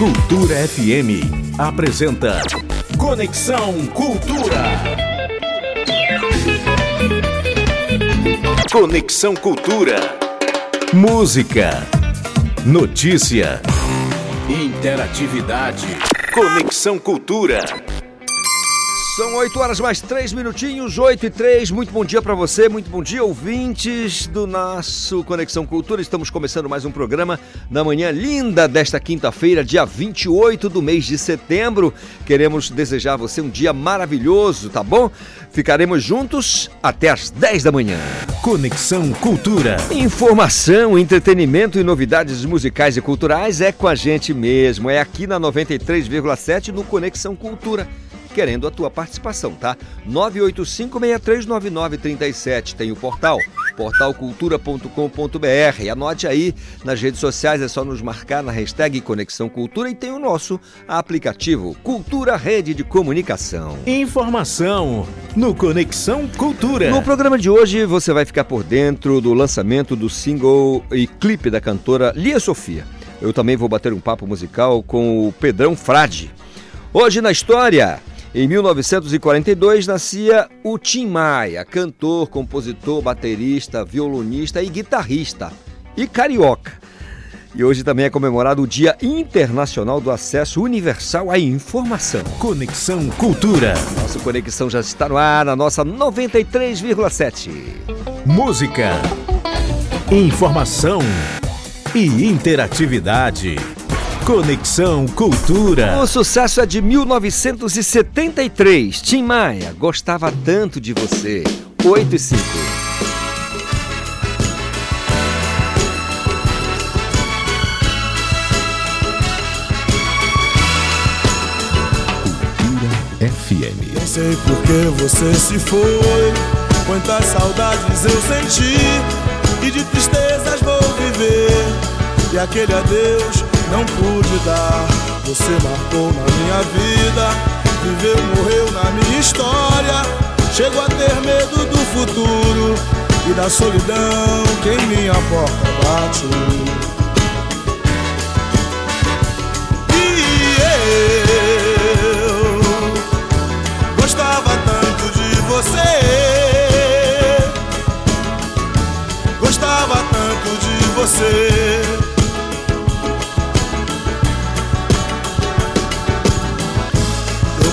Cultura FM apresenta Conexão Cultura. Conexão Cultura. Música, notícia, interatividade. Conexão Cultura. São 8 horas mais 3 minutinhos, 8 e 3. Muito bom dia para você, muito bom dia, ouvintes do nosso Conexão Cultura. Estamos começando mais um programa na manhã linda desta quinta-feira, dia 28 do mês de setembro. Queremos desejar a você um dia maravilhoso, tá bom? Ficaremos juntos até às 10 da manhã. Conexão Cultura. Informação, entretenimento e novidades musicais e culturais é com a gente mesmo. É aqui na 93,7 no Conexão Cultura querendo a tua participação, tá? 985639937 tem o portal portalcultura.com.br. Anote aí nas redes sociais, é só nos marcar na hashtag Conexão Cultura e tem o nosso aplicativo Cultura Rede de Comunicação. Informação no Conexão Cultura. No programa de hoje você vai ficar por dentro do lançamento do single e clipe da cantora Lia Sofia. Eu também vou bater um papo musical com o Pedrão Frade. Hoje na história, em 1942 nascia o Tim Maia, cantor, compositor, baterista, violonista e guitarrista, e carioca. E hoje também é comemorado o Dia Internacional do Acesso Universal à Informação. Conexão Cultura. Nossa conexão já está no ar na nossa 93,7. Música, informação e interatividade. Conexão Cultura. O sucesso é de 1973. Tim Maia, gostava tanto de você. 8 e 5. Cultura FM. Não sei por que você se foi. Quantas saudades eu senti. E de tristezas vou viver. E aquele adeus não pude dar. Você marcou na minha vida, viveu, morreu na minha história. Chego a ter medo do futuro e da solidão que em minha porta bate. E eu gostava tanto de você. Gostava tanto de você.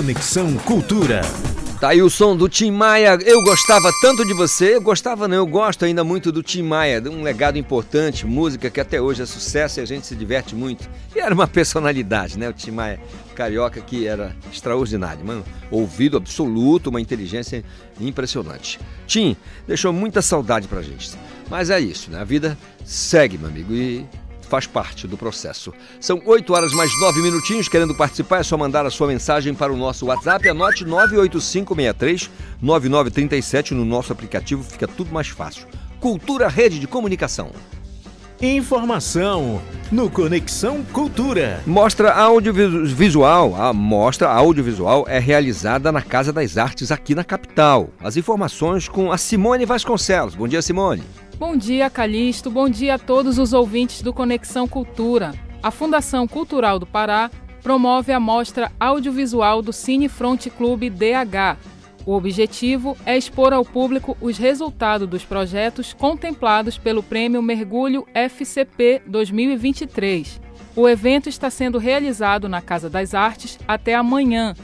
Conexão Cultura. Tá aí o som do Tim Maia. Eu gostava tanto de você. Eu gostava, não, eu gosto ainda muito do Tim Maia. Um legado importante, música que até hoje é sucesso e a gente se diverte muito. E era uma personalidade, né? O Tim Maia, carioca, que era extraordinário. Mano, ouvido absoluto, uma inteligência impressionante. Tim, deixou muita saudade pra gente. Mas é isso, né? A vida segue, meu amigo. E faz parte do processo. São 8 horas mais 9 minutinhos. Querendo participar, é só mandar a sua mensagem para o nosso WhatsApp. Anote 98563 9937 no nosso aplicativo, fica tudo mais fácil. Cultura Rede de Comunicação. Informação no Conexão Cultura. Mostra audiovisual. A mostra audiovisual é realizada na Casa das Artes aqui na capital. As informações com a Simone Vasconcelos. Bom dia, Simone. Bom dia, Calixto. Bom dia a todos os ouvintes do Conexão Cultura. A Fundação Cultural do Pará promove a mostra audiovisual do Cine Front Clube DH. O objetivo é expor ao público os resultados dos projetos contemplados pelo Prêmio Mergulho FCP 2023. O evento está sendo realizado na Casa das Artes até amanhã,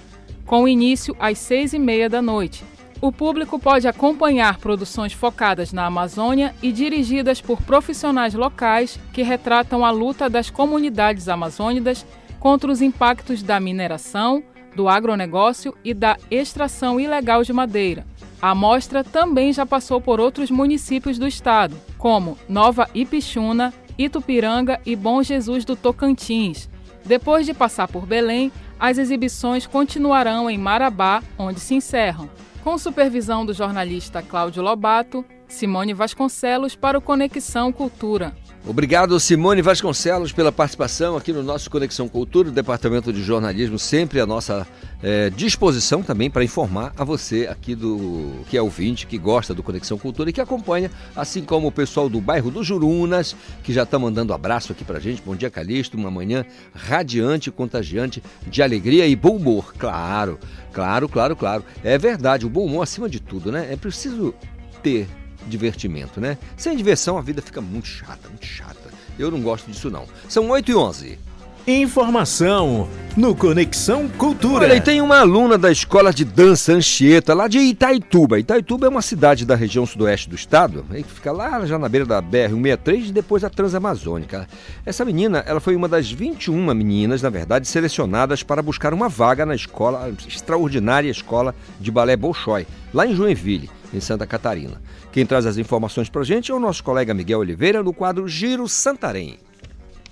com início às seis e meia da noite. O público pode acompanhar produções focadas na Amazônia e dirigidas por profissionais locais que retratam a luta das comunidades amazônicas contra os impactos da mineração, do agronegócio e da extração ilegal de madeira. A mostra também já passou por outros municípios do estado, como Nova Ipixuna, Itupiranga e Bom Jesus do Tocantins. Depois de passar por Belém, as exibições continuarão em Marabá, onde se encerram com supervisão do jornalista Cláudio Lobato, Simone Vasconcelos para o Conexão Cultura. Obrigado, Simone Vasconcelos, pela participação aqui no nosso Conexão Cultura, o Departamento de Jornalismo, sempre à nossa é, disposição também para informar a você aqui do que é ouvinte, que gosta do Conexão Cultura e que acompanha, assim como o pessoal do bairro do Jurunas, que já está mandando abraço aqui para gente. Bom dia, Calixto, uma manhã radiante, contagiante, de alegria e bom humor. Claro, claro, claro, claro. É verdade, o bom humor acima de tudo, né? É preciso ter divertimento, né? Sem diversão a vida fica muito chata, muito chata. Eu não gosto disso não. São 8 e 11. Informação no Conexão Cultura. Olha, e tem uma aluna da escola de dança Anchieta, lá de Itaituba. Itaituba é uma cidade da região sudoeste do estado, que fica lá já na beira da BR-163 e depois da Transamazônica. Essa menina, ela foi uma das 21 meninas, na verdade, selecionadas para buscar uma vaga na escola, extraordinária escola de balé Bolshoi, lá em Joinville, em Santa Catarina. Quem traz as informações para gente é o nosso colega Miguel Oliveira, no quadro Giro Santarém.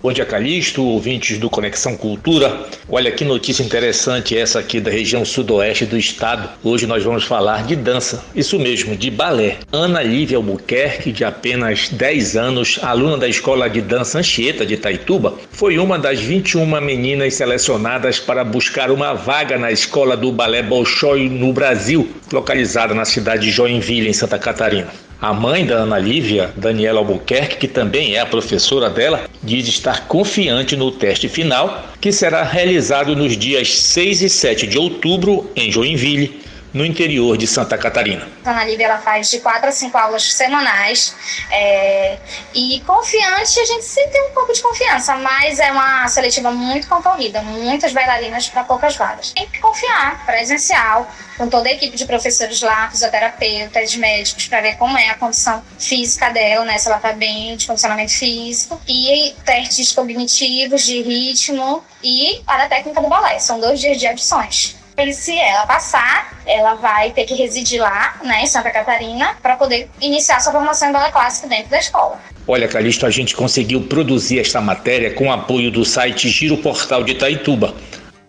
Bom dia, Calixto, ouvintes do Conexão Cultura. Olha que notícia interessante essa aqui da região sudoeste do estado. Hoje nós vamos falar de dança, isso mesmo, de balé. Ana Lívia Albuquerque, de apenas 10 anos, aluna da Escola de Dança Anchieta de Itaituba, foi uma das 21 meninas selecionadas para buscar uma vaga na Escola do Balé Bolshoi no Brasil, localizada na cidade de Joinville, em Santa Catarina. A mãe da Ana Lívia, Daniela Albuquerque, que também é a professora dela, diz estar confiante no teste final, que será realizado nos dias 6 e 7 de outubro em Joinville, no interior de Santa Catarina. A Ana Lívia ela faz de quatro a cinco aulas semanais é, e confiante, a gente sempre tem um pouco de confiança, mas é uma seletiva muito concorrida, muitas bailarinas para poucas vagas. Tem que confiar, presencial, com toda a equipe de professores lá, fisioterapeutas, médicos, para ver como é a condição física dela, né? Se ela está bem de condicionamento físico. E testes cognitivos, de ritmo e para a técnica do balé. São dois dias de audições. E se ela passar, ela vai ter que residir lá, né, em Santa Catarina, para poder iniciar sua formação em balé clássico dentro da escola. Olha, Calixto, a gente conseguiu produzir esta matéria com apoio do site Giro Portal de Itaituba.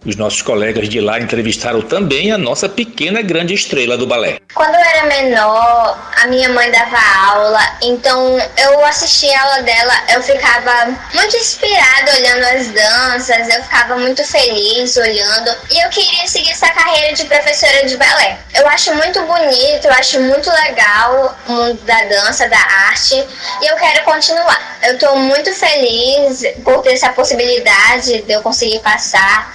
Os nossos colegas de lá entrevistaram também a nossa pequena grande estrela do balé. Quando eu era menor, a minha mãe dava aula, então eu assistia a aula dela, eu ficava muito inspirada olhando as danças, eu ficava muito feliz olhando e eu queria seguir essa carreira de professora de balé. Eu acho muito bonito, eu acho muito legal o mundo da dança, da arte e eu quero continuar. Eu estou muito feliz por ter essa possibilidade de eu conseguir passar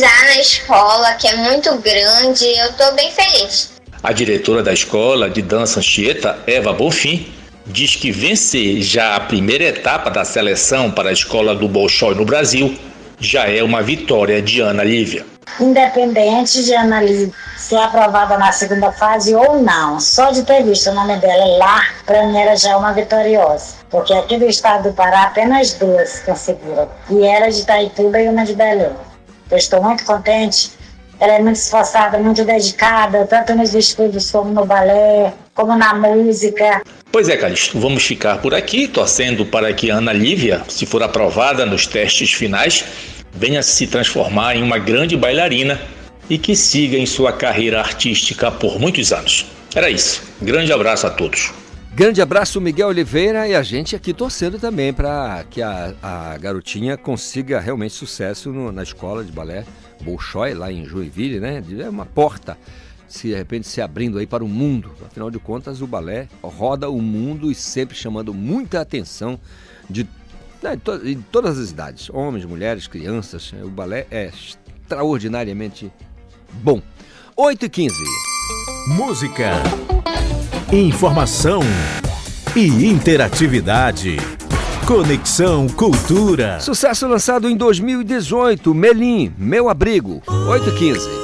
na escola, que é muito grande, eu estou bem feliz. A diretora da escola de dança Anchieta, Eva Bonfim, diz que vencer já a primeira etapa da seleção para a escola do Bolshoi no Brasil já é uma vitória de Ana Lívia. independente de analisar ser aprovada na segunda fase ou não. Só de ter visto o nome dela lá, para mim era já uma vitoriosa. Porque aqui do estado do Pará, apenas duas conseguiram. E era de Itaituba e uma de Belém. Eu estou muito contente. Ela é muito esforçada, muito dedicada, tanto nos estudos como no balé, como na música. Pois é, Calixto, vamos ficar por aqui, torcendo para que Ana Lívia, se for aprovada nos testes finais, venha se transformar em uma grande bailarina e que siga em sua carreira artística por muitos anos. Era isso. Grande abraço a todos. Grande abraço, Miguel Oliveira, e a gente aqui torcendo também para que a, a, garotinha consiga realmente sucesso no, na escola de balé Bolshoi, lá em Joinville, né? É uma porta se de repente se abrindo aí para o mundo. Afinal de contas, o balé roda o mundo e sempre chamando muita atenção de, né, de todas as idades, homens, mulheres, crianças. O balé é extraordinariamente bom. 8 e 15. Música, informação e interatividade. Conexão Cultura. Sucesso lançado em 2018, Melim, Meu Abrigo, 8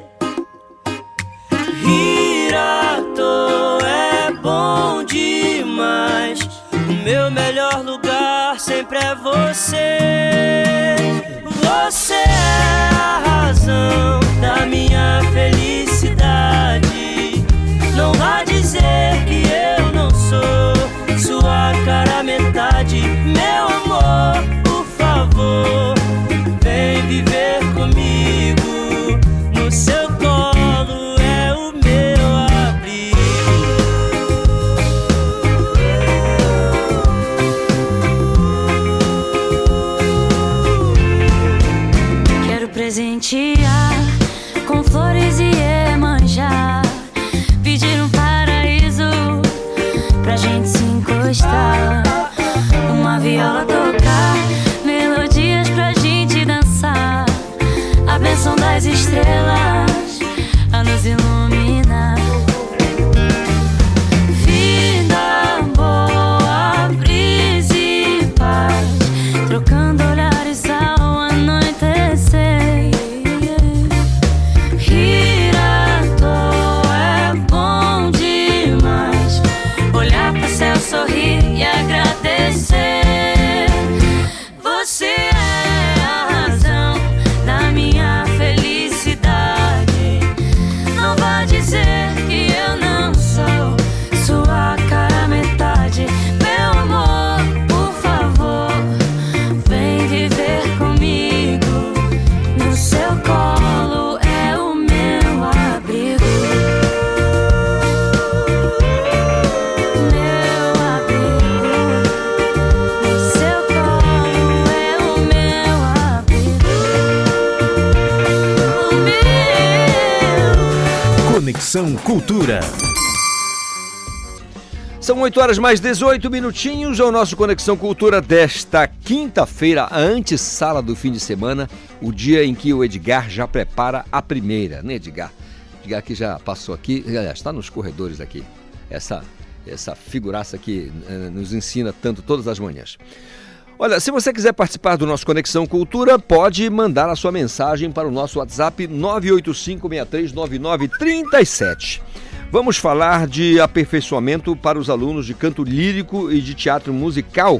Toa é bom demais. O meu melhor lugar sempre é você. Você é a razão da minha felicidade. Não vá dizer que eu não sou sua cara metade, das Cultura. São 8 horas mais 18 minutinhos. É o nosso Conexão Cultura desta quinta-feira, a antessala do fim de semana, o dia em que o Edgar já prepara a primeira, né, Edgar? Edgar que já passou aqui, aliás, está nos corredores aqui. Essa, essa figuraça que eh, nos ensina tanto todas as manhãs. Olha, se você quiser participar do nosso Conexão Cultura, pode mandar a sua mensagem para o nosso WhatsApp 985639937. Vamos falar de aperfeiçoamento para os alunos de canto lírico e de teatro musical.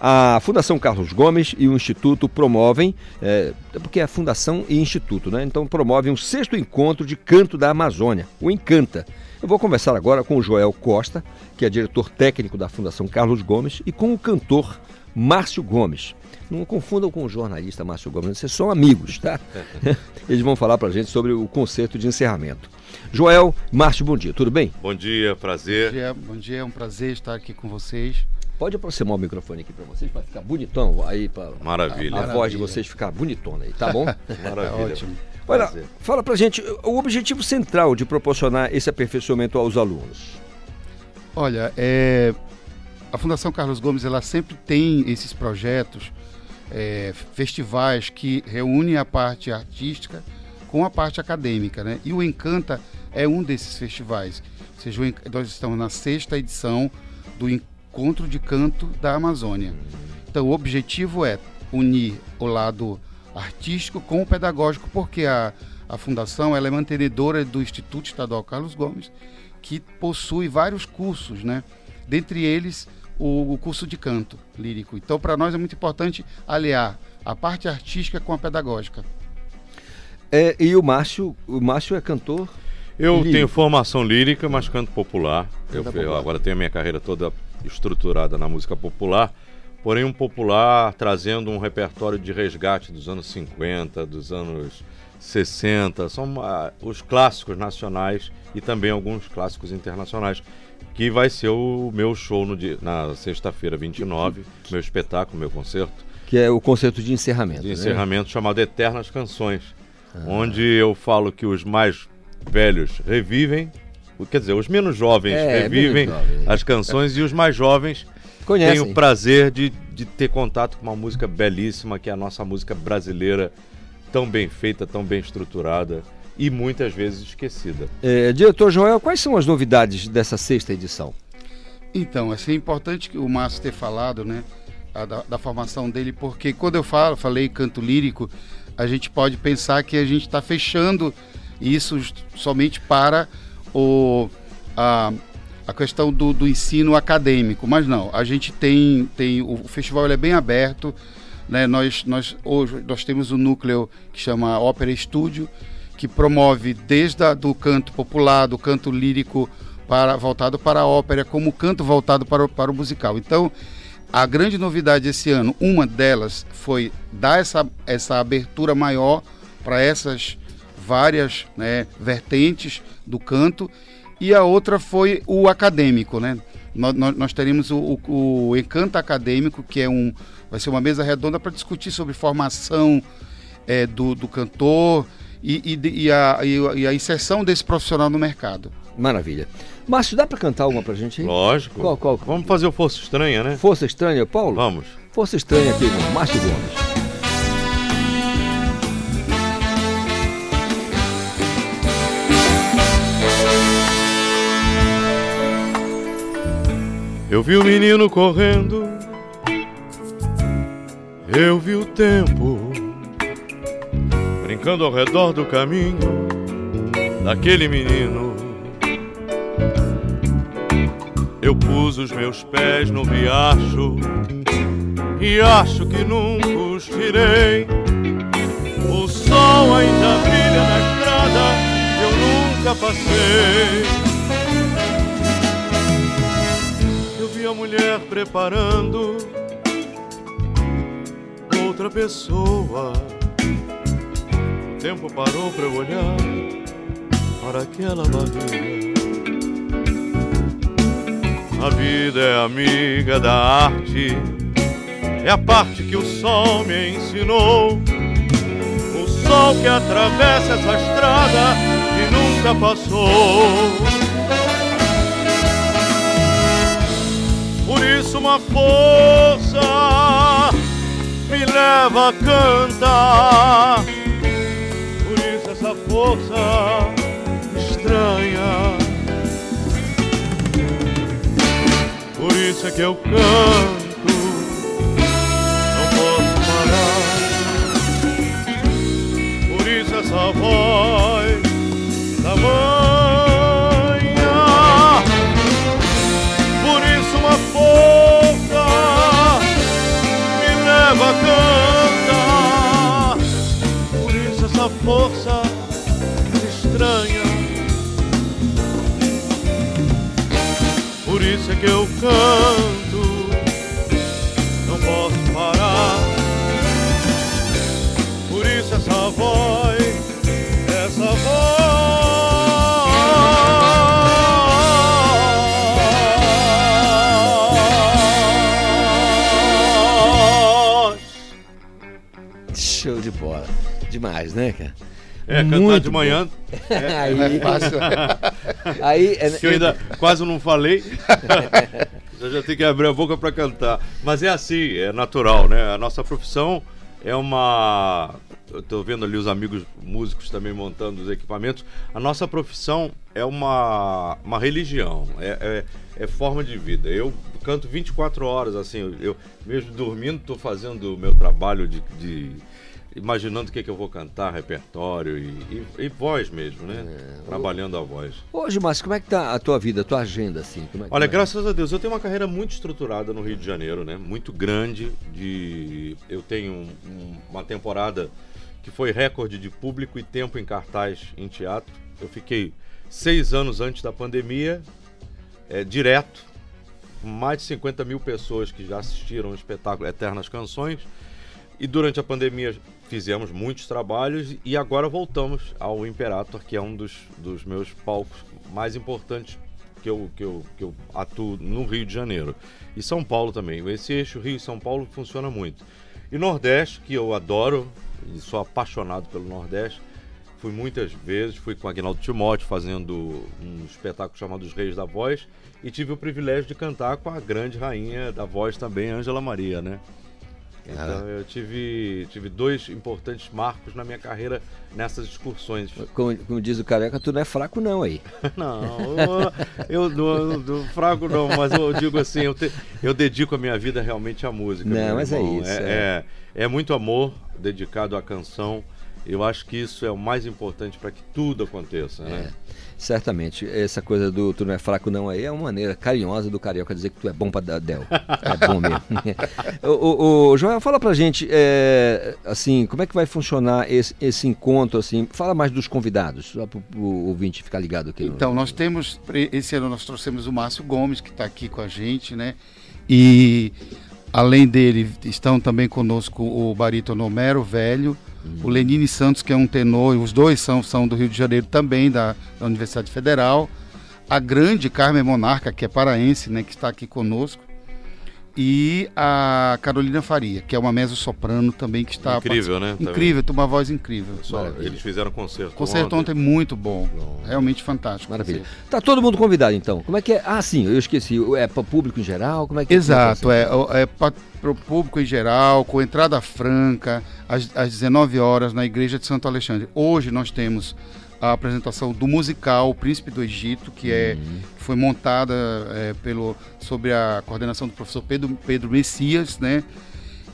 A Fundação Carlos Gomes e o Instituto promovem, é, porque é Fundação e Instituto, né? Então promovem o sexto encontro de canto da Amazônia, o Encanta. Eu vou conversar agora com o Joel Costa, que é diretor técnico da Fundação Carlos Gomes, e com o cantor Márcio Gomes. Não confundam com o jornalista Márcio Gomes, vocês são amigos, tá? Eles vão falar pra gente sobre o concerto de encerramento. Joel, Márcio, bom dia, tudo bem? Bom dia, prazer. Bom dia, bom dia, é um prazer estar aqui com vocês. Pode aproximar o microfone aqui para vocês, para ficar bonitão aí, para Maravilha. a, a Maravilha. voz de vocês ficar bonitona aí, tá bom? Maravilha. Ótimo. Olha, Prazer. fala pra gente o objetivo central de proporcionar esse aperfeiçoamento aos alunos. Olha, é, a Fundação Carlos Gomes ela sempre tem esses projetos, é, festivais que reúnem a parte artística com a parte acadêmica, né? E o Encanta é um desses festivais. Ou seja, nós estamos na sexta edição do Encontro de Canto da Amazônia. Então, o objetivo é unir o lado artístico com o pedagógico, porque a, a fundação ela é mantenedora do Instituto Estadual Carlos Gomes, que possui vários cursos, né? Dentre eles, o, o curso de canto lírico. Então, para nós é muito importante aliar a parte artística com a pedagógica. É, e o Márcio, o Márcio é cantor. Eu Lírico. tenho formação lírica, mas canto popular. Eu, Canta eu popular. agora tenho a minha carreira toda estruturada na música popular, porém um popular trazendo um repertório de resgate dos anos 50, dos anos 60, são ah, os clássicos nacionais e também alguns clássicos internacionais, que vai ser o meu show no dia- na sexta-feira 29, meu espetáculo, meu concerto. Que é o concerto de encerramento. de né? encerramento chamado Eternas Canções, onde eu falo que os mais velhos revivem, o- quer dizer, os menos jovens É, revivem menos jovens. as canções e os mais jovens Conhecem. têm o prazer de, de ter contato com uma música belíssima, que é a nossa música brasileira, tão bem feita, tão bem estruturada e muitas vezes esquecida. É, diretor Joel, quais são as novidades dessa sexta edição? Então, assim, é importante que o Márcio ter falado, né, a- da, da formação dele, porque quando eu falo, falei canto lírico, a gente pode pensar que a gente está fechando isso somente para o, a, a questão do, do ensino acadêmico, mas não, a gente tem, tem o festival ele é bem aberto, né, nós, nós, hoje nós temos um núcleo que chama Ópera Estúdio, que promove desde a, do canto popular, do canto lírico para, voltado para a ópera, como o canto voltado para o, para o musical. Então, a grande novidade esse ano, uma delas foi dar essa, essa abertura maior para essas várias né, vertentes do canto e a outra foi o acadêmico, né? Nós, nós, teremos o, o, o Encanto Acadêmico, que é um, vai ser uma mesa redonda para discutir sobre formação é, do, do cantor e, e, e a, e a- e a inserção desse profissional no mercado. Maravilha. Márcio, dá pra cantar uma pra gente aí? Lógico. Qual, qual? Vamos fazer o Força Estranha, né? Força Estranha, Paulo? Vamos. Força Estranha aqui com Márcio Gomes. Eu vi o menino correndo, eu vi o tempo brincando ao redor do caminho daquele menino. Eu pus os meus pés no riacho e acho que nunca os tirei. O sol ainda brilha na estrada, eu nunca passei. Eu vi a mulher preparando outra pessoa. Tempo parou para eu olhar para aquela barriga. A vida é amiga da arte, é a parte que o sol me ensinou. O sol que atravessa essa estrada e nunca passou. Por isso uma força me leva a cantar. Força estranha. Por isso é que eu canto, não posso parar. Por isso essa voz da manhã. Por isso uma força me leva a cantar. isso é que eu canto. Não posso parar. Por isso essa voz, essa voz. Show de bola. Demais, né, cara? É, cantar Muito de manhã. bom. É, Aí- é fácil. Aí, é- que eu ainda quase não falei. eu já tenho que abrir a boca para cantar. Mas é assim, é natural, né? A nossa profissão é uma. Eu estou vendo ali os amigos músicos também montando os equipamentos. A nossa profissão é uma, uma religião, é, é, é forma de vida. Eu canto 24 horas, assim, eu, eu mesmo dormindo estou fazendo o meu trabalho de, de- imaginando o que, que eu vou cantar, repertório e, e- e voz mesmo, né? Trabalhando a voz. Hoje, Márcio, como é que tá a tua vida, a tua agenda, assim? Como é Olha, tá? graças a Deus, eu tenho uma carreira muito estruturada no Rio de Janeiro, né? Muito grande. De, eu tenho um- um- uma temporada que foi recorde de público e tempo em cartaz em teatro. Eu fiquei seis anos antes da pandemia, é, direto, mais de 50 mil pessoas que já assistiram o espetáculo Eternas Canções. E durante a pandemia fizemos muitos trabalhos e agora voltamos ao Imperator, que é um dos, dos meus palcos mais importantes que eu, que, eu, que eu atuo no Rio de Janeiro. E São Paulo também. Esse eixo Rio e São Paulo funciona muito. E Nordeste, que eu adoro e sou apaixonado pelo Nordeste. Fui muitas vezes, fui com Agnaldo Timóteo fazendo um espetáculo chamado Os Reis da Voz e tive o privilégio de cantar com a grande rainha da voz também, Ângela Maria, né? Então eu tive, tive dois importantes marcos na minha carreira nessas excursões. Como, como diz o careca, tu não é fraco não aí. Não, eu, eu não- não- fraco não, mas eu digo assim, eu, te- eu dedico a minha vida realmente à música. Não, mas é irmão. isso, É, é. é- é muito amor dedicado à canção. Eu acho que isso é o mais importante para que tudo aconteça, né? É, certamente. Essa coisa do tu não é fraco não aí é uma maneira carinhosa do carioca dizer que tu é bom pra dar del. É bom mesmo. o, o, o Joel, fala pra gente, é, assim, como é que vai funcionar esse, esse encontro, assim? Fala mais dos convidados, só pro, pro ouvinte ficar ligado aqui. no- Então, nós temos, esse ano nós trouxemos o Márcio Gomes, que está aqui com a gente, né? E além dele, estão também conosco o barítono Homero Velho, o Lenine Santos, que é um tenor, e os dois são, são do Rio de Janeiro também, da, da Universidade Federal. A grande Carmen Monarca, que é paraense, né? Que está aqui conosco. E a Carolina Faria, que é uma mezzo-soprano também que está... Incrível, né? Incrível, tem uma voz incrível. Só, eles fizeram concerto. Concerto ontem muito bom. Realmente fantástico. Maravilha. Tá todo mundo convidado então. Como é que é? Ah, sim, eu esqueci. É para público em geral? Como é que Exato, é, é para o público em geral, com entrada franca, às, às 19 horas na Igreja de Santo Alexandre. Hoje nós temos a apresentação do musical Príncipe do Egito, que é que foi montada é, pelo sob a coordenação do professor Pedro, Pedro Messias, né?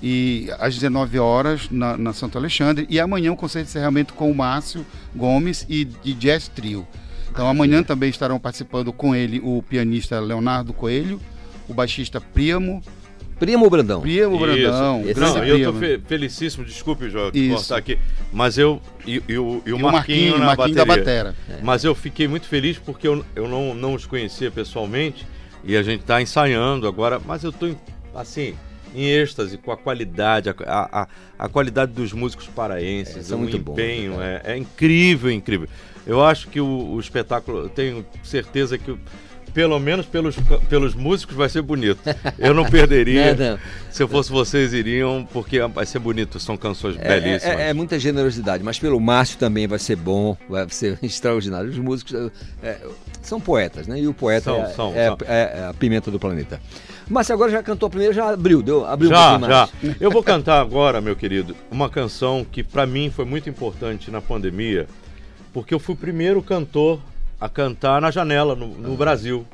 E às 19 horas na, na Santo Alexandre e amanhã o concerto de encerramento com o Márcio Gomes e de Jazz Trio. Então amanhã também estarão participando com ele o pianista Leonardo Coelho, o baixista Príamo, Primo Brandão. Primo Brandão, Isso. Não, eu Primo. fe- felicíssimo, desculpe, João, te Isso. cortar aqui, mas eu e, e o, e o E o Marquinho, Marquinho, na Marquinho da bateria. batera. É. Mas eu fiquei muito feliz porque eu, eu não, não os conhecia pessoalmente e a gente está ensaiando agora, mas eu estou assim em êxtase com a qualidade, a, a, a- qualidade dos músicos paraenses, são o muito empenho, né, é, é incrível, incrível. Eu acho que o, o espetáculo, eu tenho certeza que o- pelo menos pelos, pelos músicos vai ser bonito. Eu não perderia. Não, não. Se eu fosse vocês, iriam, porque vai ser bonito, são canções É, belíssimas. é- é muita generosidade, mas pelo Márcio também vai ser bom, vai ser extraordinário. Os músicos é, é, são poetas, né? E o poeta São, é, são, é- são. é- é a pimenta do planeta. Márcio agora já cantou a primeira, já abriu, deu, abriu um já, pouquinho já. Eu vou cantar agora, meu querido, uma canção que pra mim foi muito importante na pandemia, porque eu fui o primeiro cantor a cantar na janela no, no Brasil.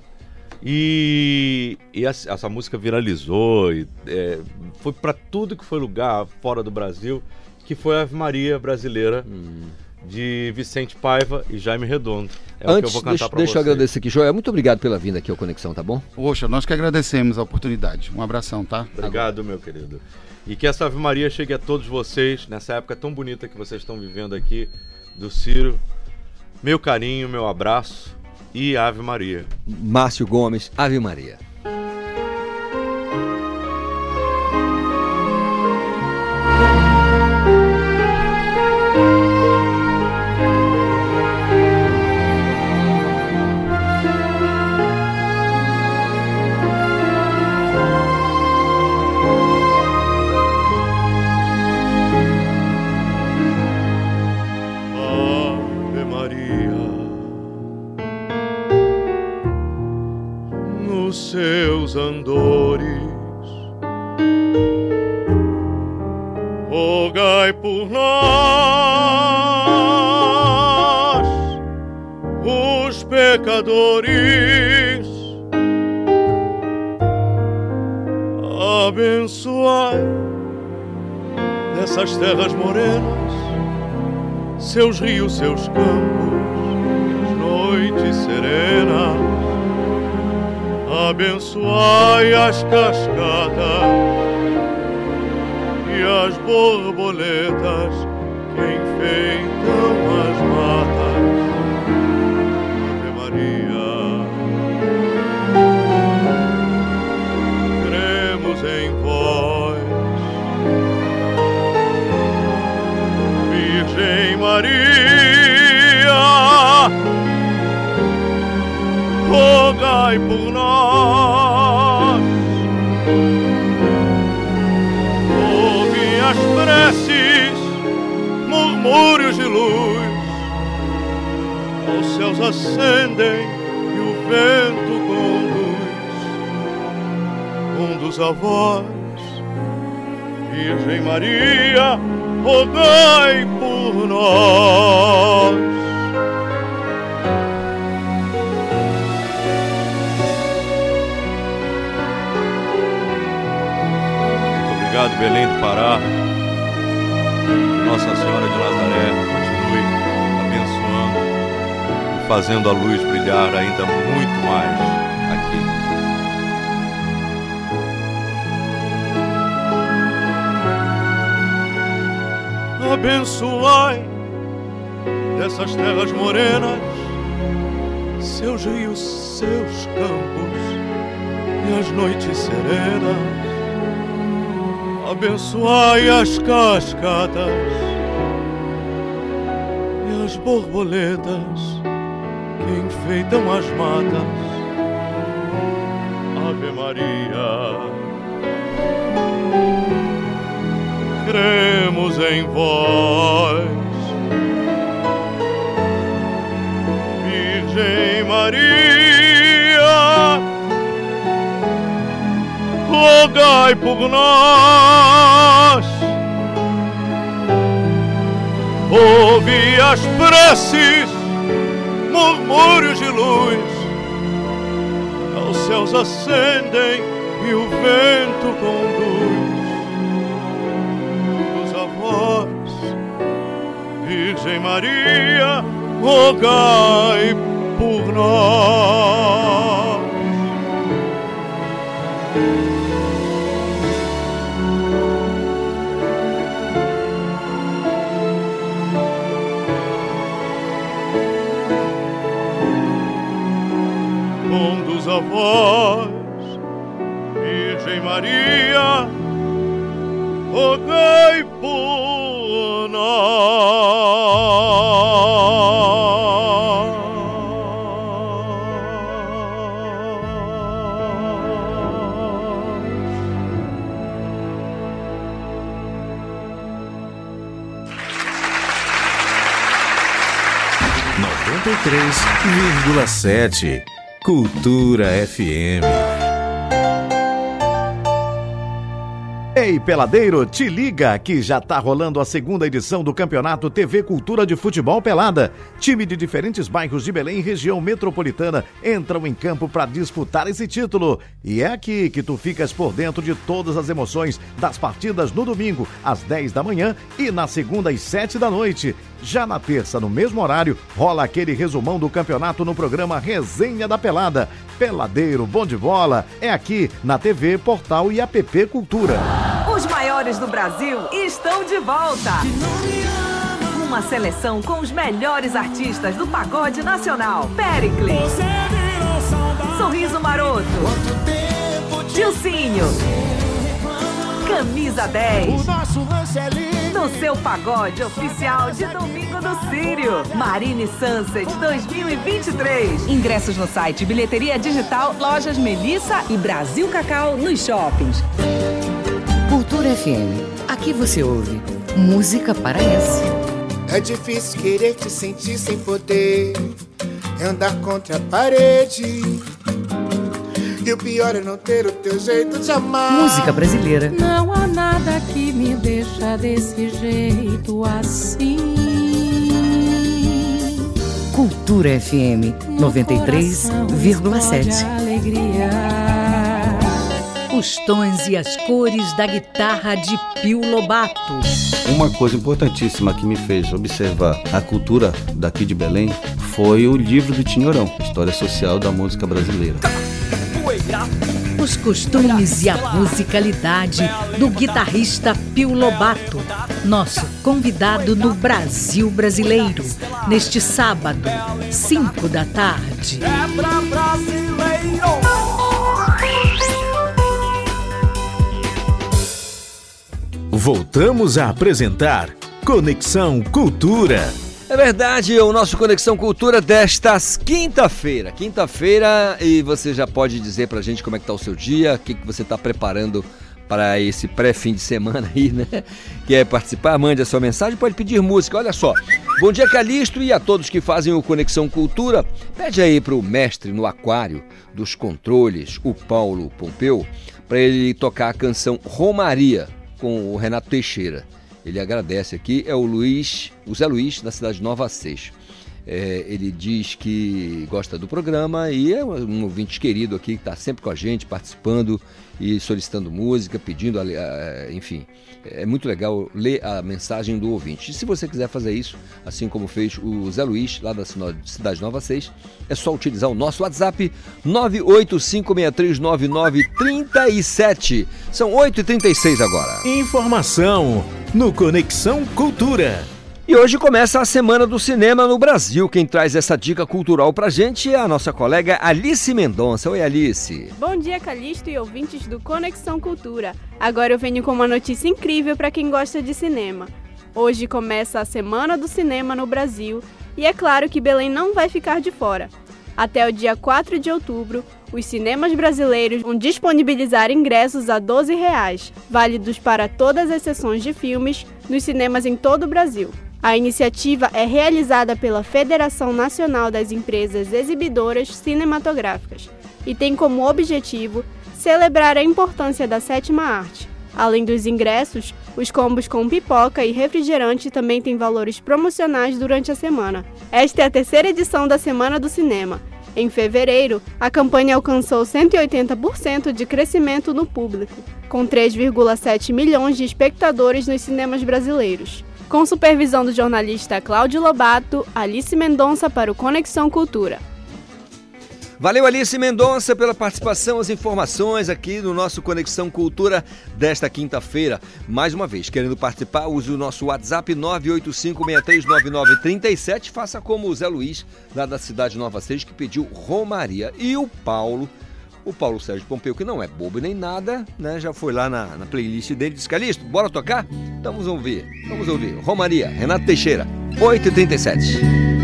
E, e essa, essa música viralizou, e, é, foi pra tudo que foi lugar fora do Brasil, que foi a Ave Maria brasileira de Vicente Paiva e Jaime Redondo. É o que eu Antes, vou cantar deixa, deixa eu agradecer aqui, Joel. Muito obrigado pela vinda aqui ao Conexão, tá bom? Poxa, nós que agradecemos a oportunidade. Um abração, tá? Obrigado, meu querido. E que essa Ave Maria chegue a todos vocês nessa época tão bonita que vocês estão vivendo aqui do Ciro. Meu carinho, meu abraço e Ave Maria. Márcio Gomes, Ave Maria. Meus andores. Rogai por nós, os pecadores. Abençoai essas terras morenas, seus rios, seus campos, noites serenas. Abençoai as cascadas e as borboletas que enfeitam as matas. Ave Maria, cremos em vós, Virgem Maria, rogai por céus ascendem e o vento conduz. Conduz a voz, Virgem Maria, rogai por nós. Obrigado, Belém do Pará. Nossa Senhora de Nazaré fazendo a luz brilhar ainda muito mais aqui. abençoai dessas terras morenas, seus rios, seus campos e as noites serenas. Abençoai as cascatas e as borboletas enfeitam as matas. Ave Maria. cremos em vós, Virgem Maria, rogai por nós, ouve as preces, murmúrios luz, aos céus ascendem e o vento conduz vós, Virgem Maria, rogai por nós. Conduz a voz, Virgem Maria, rogai por nós. noventa e três vírgula sete Cultura FM. Ei, peladeiro, te liga que já tá rolando a segunda edição do Campeonato TV Cultura de Futebol Pelada. Time de diferentes bairros de Belém e região metropolitana entram em campo para disputar esse título. E é aqui que tu ficas por dentro de todas as emoções das partidas no domingo, às 10 da manhã e na segunda às 7 da noite. Já na terça, no mesmo horário, rola aquele resumão do campeonato no programa Resenha da Pelada. Peladeiro, bom de bola, é aqui na TV, Portal e App Cultura. Os maiores do Brasil estão de volta. Uma seleção com os melhores artistas do pagode nacional. Pericles. Sorriso Maroto. Dilcinho. Camisa 10. No seu pagode oficial de domingo do Sírio. Marine Sunset 2023. Ingressos no site Bilheteria Digital, Lojas Melissa e Brasil Cacau nos shoppings. Cultura FM. Aqui você ouve música paraense. É difícil querer te sentir sem poder. É andar contra a parede. E o pior é não ter o teu jeito de amar. Música brasileira. Não há nada que me deixa desse jeito assim. Cultura FM 93,7. Alegria. Os tons e as cores da guitarra de Pio Lobato. Uma coisa importantíssima que me fez observar a cultura daqui de Belém foi o livro do Tinhorão, História Social da Música Brasileira. Os costumes e a musicalidade do guitarrista Pio Lobato, nosso convidado no Brasil Brasileiro, neste sábado, 5 da tarde. É pra brasileiro. Voltamos a apresentar Conexão Cultura. É verdade, o nosso Conexão Cultura desta quinta-feira. Quinta-feira, e você já pode dizer pra gente como é que tá o seu dia, o que, que você tá preparando para esse pré-fim de semana aí, né? Quer participar? Mande a sua mensagem, pode pedir música. Olha só. Bom dia, Calixto, e a todos que fazem o Conexão Cultura. Pede aí pro mestre no aquário dos controles, o Paulo Pompeu, para ele tocar a canção Romaria com o Renato Teixeira. Ele agradece aqui, é o Luiz, o Zé Luiz, da cidade de Nova Seixo. É, ele diz que gosta do programa e é um ouvinte querido aqui que está sempre com a gente, participando e solicitando música, pedindo, enfim. É muito legal ler a mensagem do ouvinte. E se você quiser fazer isso, assim como fez o Zé Luiz, lá da Cidade Nova 6, é só utilizar o nosso WhatsApp 985639937. São 8h36 agora. Informação no Conexão Cultura. E hoje começa a Semana do Cinema no Brasil. Quem traz essa dica cultural pra gente é a nossa colega Alice Mendonça. Oi, Alice. Bom dia, Calixto e ouvintes do Conexão Cultura. Agora eu venho com uma notícia incrível para quem gosta de cinema. Hoje começa a Semana do Cinema no Brasil e é claro que Belém não vai ficar de fora. Até o dia 4 de outubro, os cinemas brasileiros vão disponibilizar ingressos a 12 reais, válidos para todas as sessões de filmes nos cinemas em todo o Brasil. A iniciativa é realizada pela Federação Nacional das Empresas Exibidoras Cinematográficas e tem como objetivo celebrar a importância da sétima arte. Além dos ingressos, os combos com pipoca e refrigerante também têm valores promocionais durante a semana. Esta é a terceira edição da Semana do Cinema. Em fevereiro, a campanha alcançou 180% de crescimento no público, com 3,7 milhões de espectadores nos cinemas brasileiros. Com supervisão do jornalista Cláudio Lobato, Alice Mendonça para o Conexão Cultura. Valeu, Alice Mendonça, pela participação, as informações aqui no nosso Conexão Cultura desta quinta-feira. Mais uma vez, querendo participar, use o nosso WhatsApp 985639937. Faça como o Zé Luiz, lá da cidade de Nova Seis, que pediu Romaria. E o Paulo, o Paulo Sérgio Pompeu, que não é bobo nem nada, né? Já foi lá na, na playlist dele, disse, Calixto, bora tocar? Vamos ouvir, vamos ouvir. Romaria, Renato Teixeira, 8h37.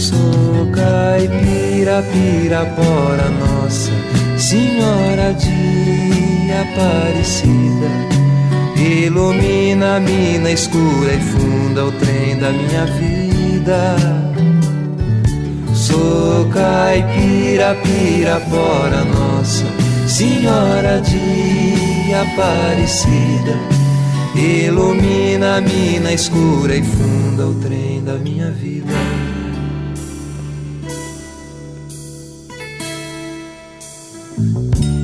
Sou caipira, pirapora, nossa Senhora de Aparecida. Ilumina a mina escura e funda o trem da minha vida. Sou caipira, pirapora, nossa Senhora de Aparecida. Ilumina a mina escura e funda o trem da minha vida.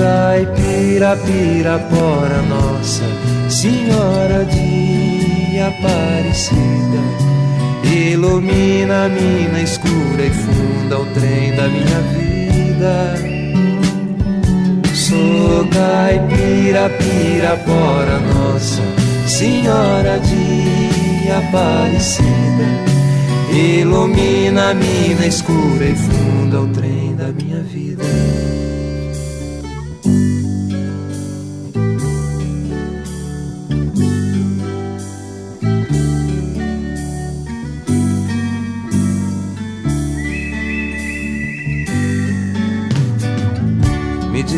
Sou caipira, pirapora, nossa Senhora de Aparecida. Ilumina a mina escura e funda o trem da minha vida. Sou caipira, pirapora, nossa Senhora de Aparecida. Ilumina a mina escura e funda o trem da minha vida.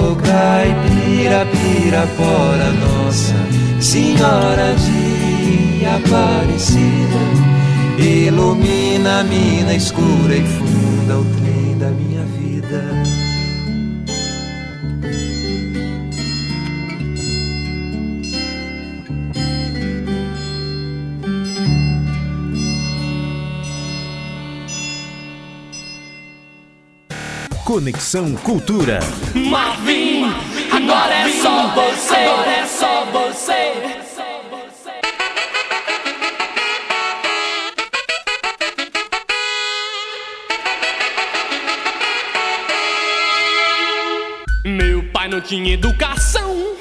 Sou caipira, pirapora, nossa Senhora de Aparecida. Ilumina a mina escura e funda o Conexão Cultura. Marvin, agora é só você. Agora é só você. Meu pai não tinha educação.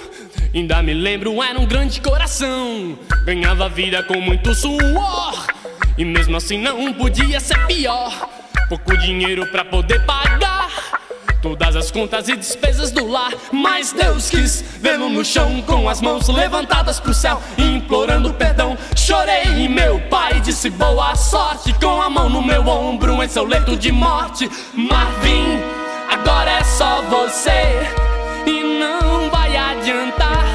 Ainda me lembro, era um grande coração. Ganhava vida com muito suor. E mesmo assim não podia ser pior. Pouco dinheiro pra poder todas as contas e despesas do lar. Mas Deus quis vê-lo no chão com as mãos levantadas pro céu, implorando perdão. Chorei e meu pai disse boa sorte com a mão no meu ombro em seu leito de morte. Marvin, agora é só você e não vai adiantar.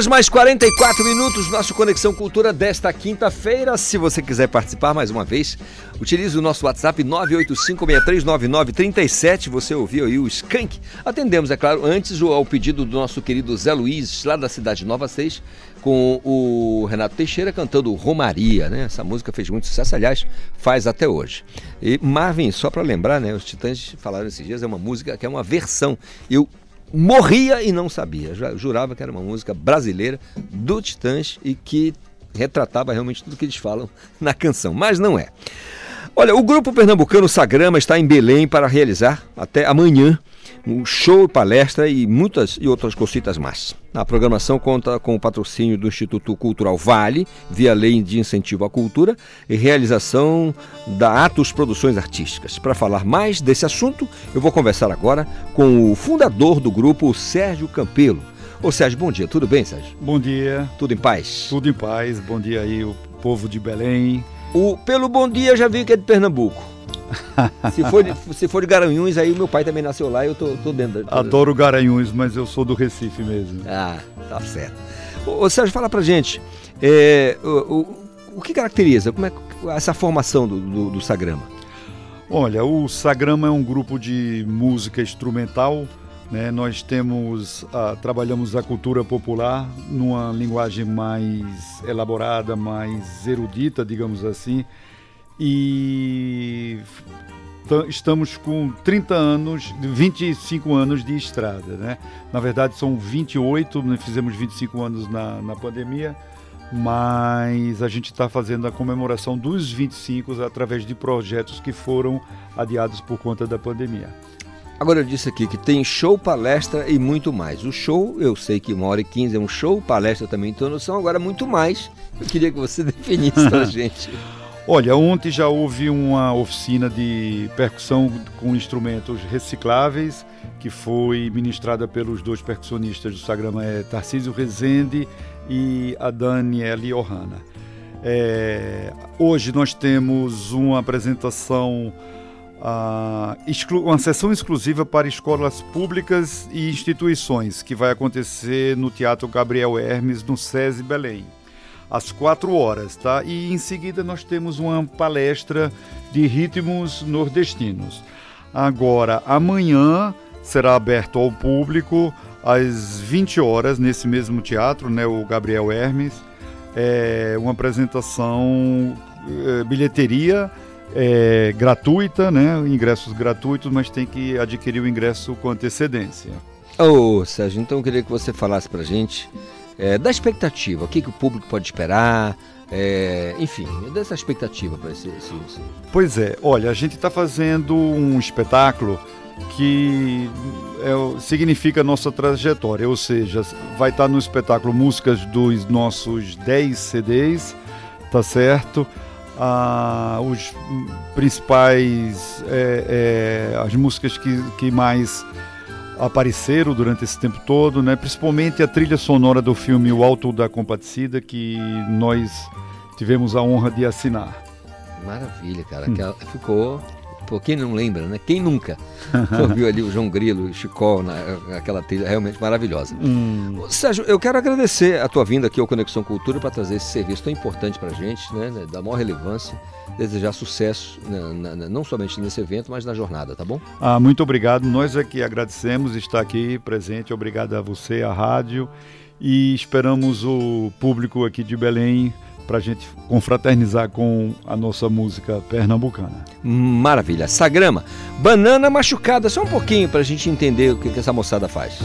Horas mais 44 minutos, nosso Conexão Cultura desta quinta-feira. Se você quiser participar mais uma vez, utilize o nosso WhatsApp 985639937. Você ouviu aí o Skank. Atendemos, é claro, antes ao pedido do nosso querido Zé Luiz, lá da cidade Nova 6, com o Renato Teixeira cantando Romaria, né? Essa música fez muito sucesso, aliás, faz até hoje. E Marvin, só para lembrar, né? Os Titãs falaram esses dias, é uma música que é uma versão. Eu morria e não sabia. Jurava que era uma música brasileira do Titãs e que retratava realmente tudo que eles falam na canção, mas não é. Olha, o grupo pernambucano Sagrama está em Belém para realizar até amanhã um show, palestra e muitas e outras cositas mais. A programação conta com o patrocínio do Instituto Cultural Vale, via Lei de Incentivo à Cultura e realização da Atos Produções Artísticas. Para falar mais desse assunto, eu vou conversar agora com o fundador do grupo, Sérgio Campelo. Ô Sérgio, bom dia, tudo bem, Sérgio? Bom dia. Tudo em paz? Tudo em paz, bom dia aí, o povo de Belém. O, pelo bom dia, eu já vi que é de Pernambuco. se, for de, se for de Garanhuns, aí meu pai também nasceu lá e eu tô, tô dentro. Tô... Adoro Garanhuns, mas eu sou do Recife mesmo. Ah, tá certo. Ô, ô Sérgio, fala pra gente, é, o, o, o, que caracteriza como é, essa formação do, do, do Sagrama? Olha, o Sagrama é um grupo de música instrumental, né? Nós temos, ah, trabalhamos a cultura popular numa linguagem mais elaborada, mais erudita, digamos assim, e estamos com 30 anos, 25 anos de estrada, né? Na verdade são 28, nós fizemos 25 anos na, na pandemia, mas a gente está fazendo a comemoração dos 25 através de projetos que foram adiados por conta da pandemia. Agora eu disse aqui que tem show, palestra e muito mais. O show, eu sei que uma hora e quinze é um show, palestra também tem noção, agora muito mais. Eu queria que você definisse pra gente. Olha, ontem já houve uma oficina de percussão com instrumentos recicláveis, que foi ministrada pelos dois percussionistas do Sagrama, é Tarcísio Rezende e a Daniele Ohana. É, hoje nós temos uma apresentação, uma sessão exclusiva para escolas públicas e instituições, que vai acontecer no Teatro Gabriel Hermes, no SESI Belém às 4 horas, tá? E em seguida nós temos uma palestra de ritmos nordestinos. Agora, amanhã será aberto ao público às 20 horas nesse mesmo teatro, né, o Gabriel Hermes, é uma apresentação é, bilheteria é, gratuita, né, ingressos gratuitos, mas tem que adquirir o ingresso com antecedência. Ô, Sérgio, então eu queria que você falasse pra gente é, da expectativa, o que, que o público pode esperar, é, enfim, dessa expectativa para esse, esse, esse, Pois é, olha, a gente está fazendo um espetáculo que é, significa nossa trajetória, ou seja, vai estar tá no espetáculo músicas dos nossos 10 CDs, tá certo? Ah, os principais, é, é, as músicas que, que mais apareceram durante esse tempo todo, né? principalmente a trilha sonora do filme O Alto da Compadecida, que nós tivemos a honra de assinar. Maravilha, cara. Hum. Ficou. Pô, quem não lembra, né? Quem nunca ouviu ali o João Grilo, o Chicó, na, aquela trilha realmente maravilhosa. Hum. Sérgio, eu quero agradecer a tua vinda aqui ao Conexão Cultura para trazer esse serviço tão importante para a gente, né? Da maior relevância desejar sucesso, na, na, não somente nesse evento, mas na jornada, tá bom? Ah, muito obrigado. Nós aqui agradecemos estar aqui presente. Obrigado a você, a rádio. E esperamos o público aqui de Belém para a gente confraternizar com a nossa música pernambucana. Maravilha. Sagrama, banana machucada, só um pouquinho para a gente entender o que, que essa moçada faz.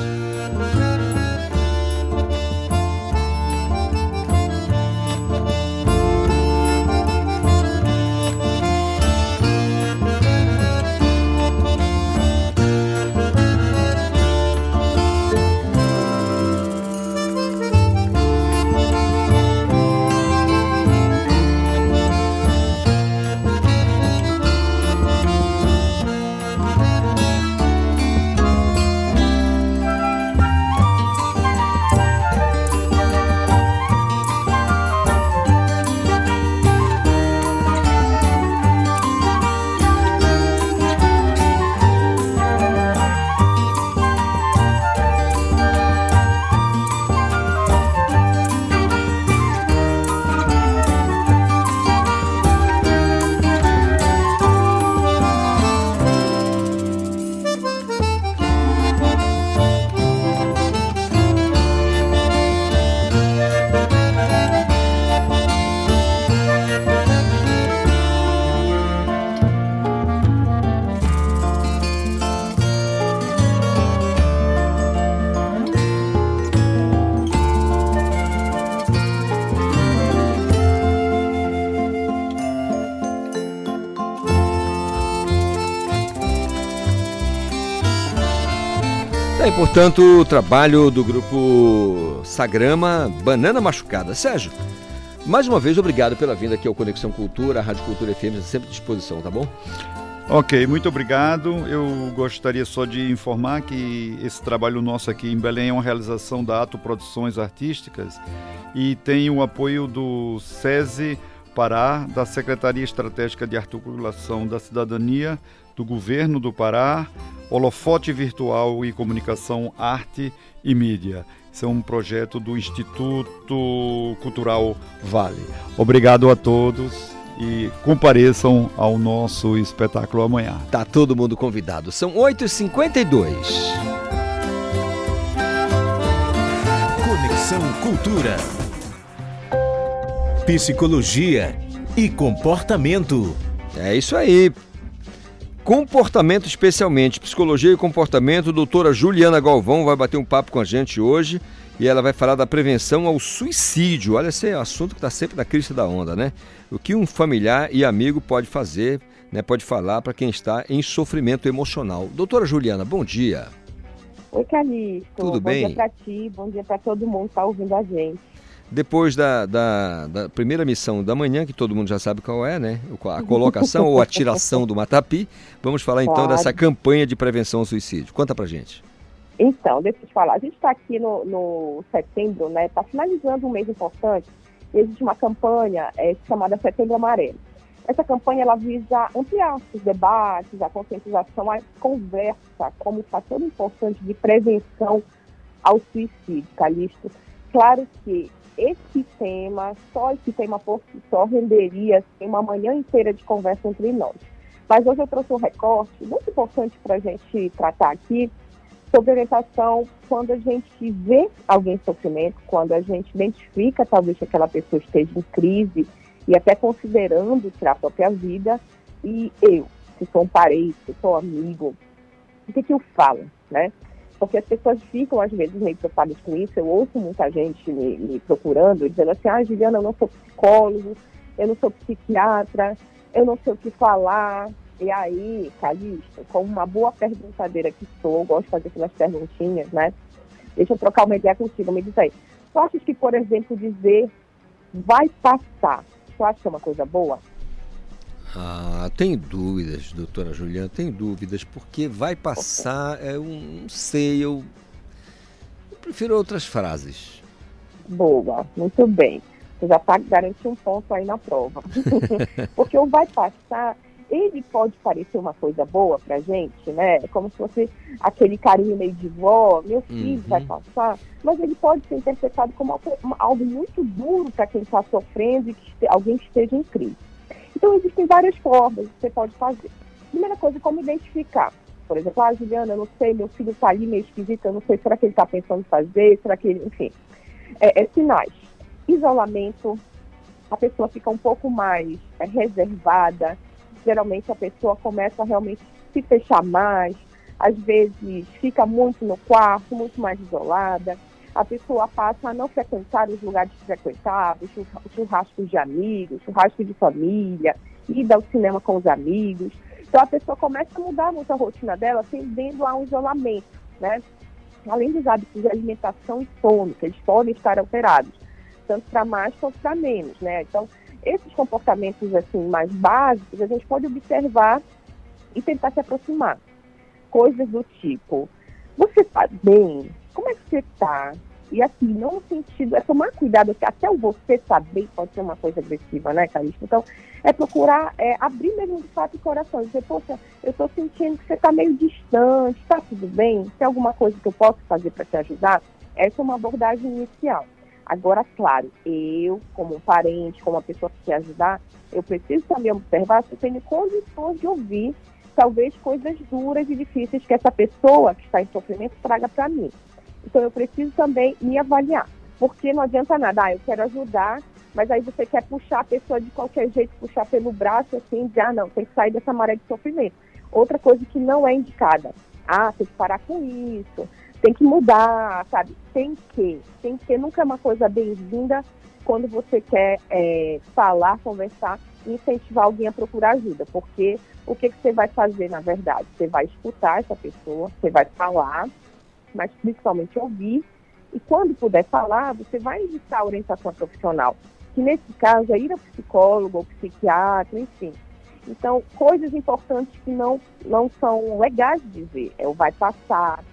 Portanto, o trabalho do grupo Sagrama Banana Machucada. Sérgio, mais uma vez, obrigado pela vinda aqui ao Conexão Cultura, a Rádio Cultura FM, sempre à disposição, tá bom? Ok, muito obrigado. Eu gostaria só de informar que esse trabalho nosso aqui em Belém é uma realização da Ato Produções Artísticas e tem o apoio do SESI Pará, da Secretaria Estratégica de Articulação da Cidadania, do Governo do Pará, Holofote Virtual e Comunicação, Arte e Mídia. Isso é um projeto do Instituto Cultural Vale. Obrigado a todos e compareçam ao nosso espetáculo amanhã. Tá todo mundo convidado. São 8h52. Conexão Cultura. Psicologia e comportamento. É isso aí. Comportamento especialmente, psicologia e comportamento, doutora Juliana Galvão vai bater um papo com a gente hoje e ela vai falar da prevenção ao suicídio. Olha, esse é um assunto que está sempre na crista da onda, né? O que um familiar e amigo pode fazer, né? Pode falar para quem está em sofrimento emocional. Doutora Juliana, bom dia. Oi, Calixto. Tudo bom bem? Bom dia para ti, bom dia para todo mundo que está ouvindo a gente. Depois da, da, da, primeira missão da manhã, que todo mundo já sabe qual é, né? A colocação ou a tiração do Matapi, vamos falar então Claro. dessa campanha de prevenção ao suicídio. Conta pra gente. Então, deixa eu te falar, a gente está aqui no, no setembro, né? Está finalizando um mês importante. E existe uma campanha é, chamada Setembro Amarelo. Essa campanha ela visa ampliar os debates, a conscientização, a conversa como fator importante de prevenção ao suicídio, Calixto. Claro que esse tema, só esse tema por si só, renderia assim, uma manhã inteira de conversa entre nós. Mas hoje eu trouxe um recorte muito importante para a gente tratar aqui sobre orientação quando a gente vê alguém em sofrimento, quando a gente identifica talvez que aquela pessoa esteja em crise e até considerando tirar a própria vida, e eu, se sou um parente, se sou amigo, o que, que eu falo, né? Porque as pessoas ficam, às vezes, meio preocupadas com isso. Eu ouço muita gente me, me procurando, dizendo assim, ah, Juliana, eu não sou psicólogo, eu não sou psiquiatra, eu não sei o que falar. E aí, Calixto, como uma boa perguntadeira que sou, eu gosto de fazer aquelas perguntinhas, né? Deixa eu trocar uma ideia contigo, me diz aí. Tu achas que, por exemplo, dizer vai passar, tu acha que é uma coisa boa? Ah, tem dúvidas, doutora Juliana, tem dúvidas, porque vai passar, é um, não sei, eu, eu prefiro outras frases. Boa, muito bem. Você já está garantindo um ponto aí na prova. Porque o vai passar, ele pode parecer uma coisa boa pra gente, né? É como se fosse aquele carinho meio de vó, meu filho Uhum. vai passar, mas ele pode ser interpretado como algo, muito duro para quem está sofrendo e que alguém esteja em crise. Então, existem várias formas que você pode fazer. Primeira coisa, como identificar? Por exemplo, ah, Juliana, eu não sei, meu filho está ali meio esquisito, eu não sei, será que ele está pensando em fazer? Será que ele, enfim. É, é sinais. Isolamento, a pessoa fica um pouco mais é, reservada, geralmente a pessoa começa a realmente se fechar mais, às vezes fica muito no quarto, muito mais isolada, a pessoa passa a não frequentar os lugares churra- churrascos de amigos, churrasco de família, ida ao cinema com os amigos. Então a pessoa começa a mudar muito a rotina dela, tendendo a um isolamento, né? Além dos hábitos de alimentação e sono, que eles podem estar alterados, tanto para mais quanto para menos, né? Então, esses comportamentos assim mais básicos, a gente pode observar e tentar se aproximar. Coisas do tipo, você está bem? Como é que você está? E assim, não no sentido, é tomar cuidado, que até o você saber pode ser uma coisa agressiva, né, Calixto? Então, é procurar é, abrir mesmo de fato o coração, dizer, poxa, eu estou sentindo que você está meio distante, está tudo bem? Tem alguma coisa que eu posso fazer para te ajudar? Essa é uma abordagem inicial. Agora, claro, eu, como um parente, como uma pessoa que quer ajudar, eu preciso também observar se eu tenho condições de ouvir, talvez, coisas duras e difíceis que essa pessoa que está em sofrimento traga para mim. Então, eu preciso também me avaliar. Porque não adianta nada, ah, eu quero ajudar, mas aí você quer puxar a pessoa de qualquer jeito, puxar pelo braço, assim, dizer, ah, não, tem que sair dessa maré de sofrimento. Outra coisa que não é indicada, ah, tem que parar com isso, tem que mudar, sabe? Tem que, tem que, nunca é uma coisa bem-vinda quando você quer é, falar, conversar incentivar alguém a procurar ajuda, porque o que, que você vai fazer, na verdade? Você vai escutar essa pessoa, você vai falar, mas principalmente ouvir. E quando puder falar, você vai indicar a orientação profissional, que nesse caso é ir a psicólogo ou psiquiatra, enfim. Então, coisas importantes que não, não são legais de dizer, é o vai passar,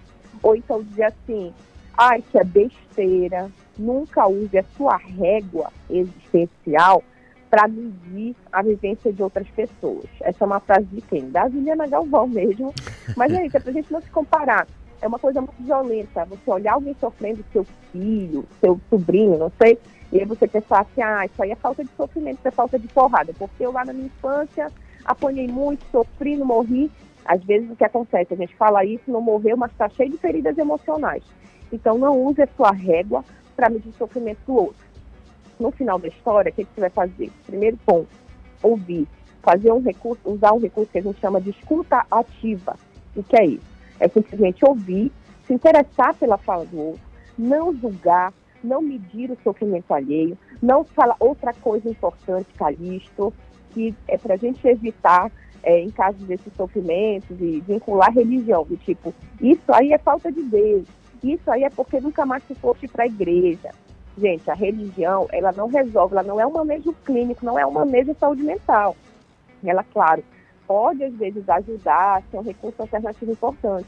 ou então dizer assim, ai, que é besteira, nunca use a sua régua existencial para medir a vivência de outras pessoas. Essa é uma frase de quem? Da Juliana Galvão mesmo. Mas é isso, é para a gente não se comparar. É uma coisa muito violenta. Você olhar alguém sofrendo, seu filho, seu sobrinho, não sei, e aí você pensar assim, ah, isso aí é falta de sofrimento, isso é falta de porrada. Porque eu lá na minha infância apanhei muito, sofri, não morri. Às vezes o que acontece? A gente fala isso, não morreu, mas está cheio de feridas emocionais. Então não use a sua régua para medir o sofrimento do outro. No final da história, o que, que você vai fazer? Primeiro ponto, ouvir. Fazer um recurso, usar um recurso que a gente chama de escuta ativa. O que é isso? É simplesmente ouvir, se interessar pela fala do outro, não julgar, não medir o sofrimento alheio, não falar outra coisa importante, Calixto, que é para a gente evitar, é, em caso desses sofrimentos, e vincular religião, do tipo, isso aí é falta de Deus, isso aí é porque nunca mais tu foste para a igreja. Gente, a religião, ela não resolve, ela não é um manejo clínico, não é um manejo de saúde mental. Ela, claro, pode às vezes ajudar, ser um recurso alternativo importante.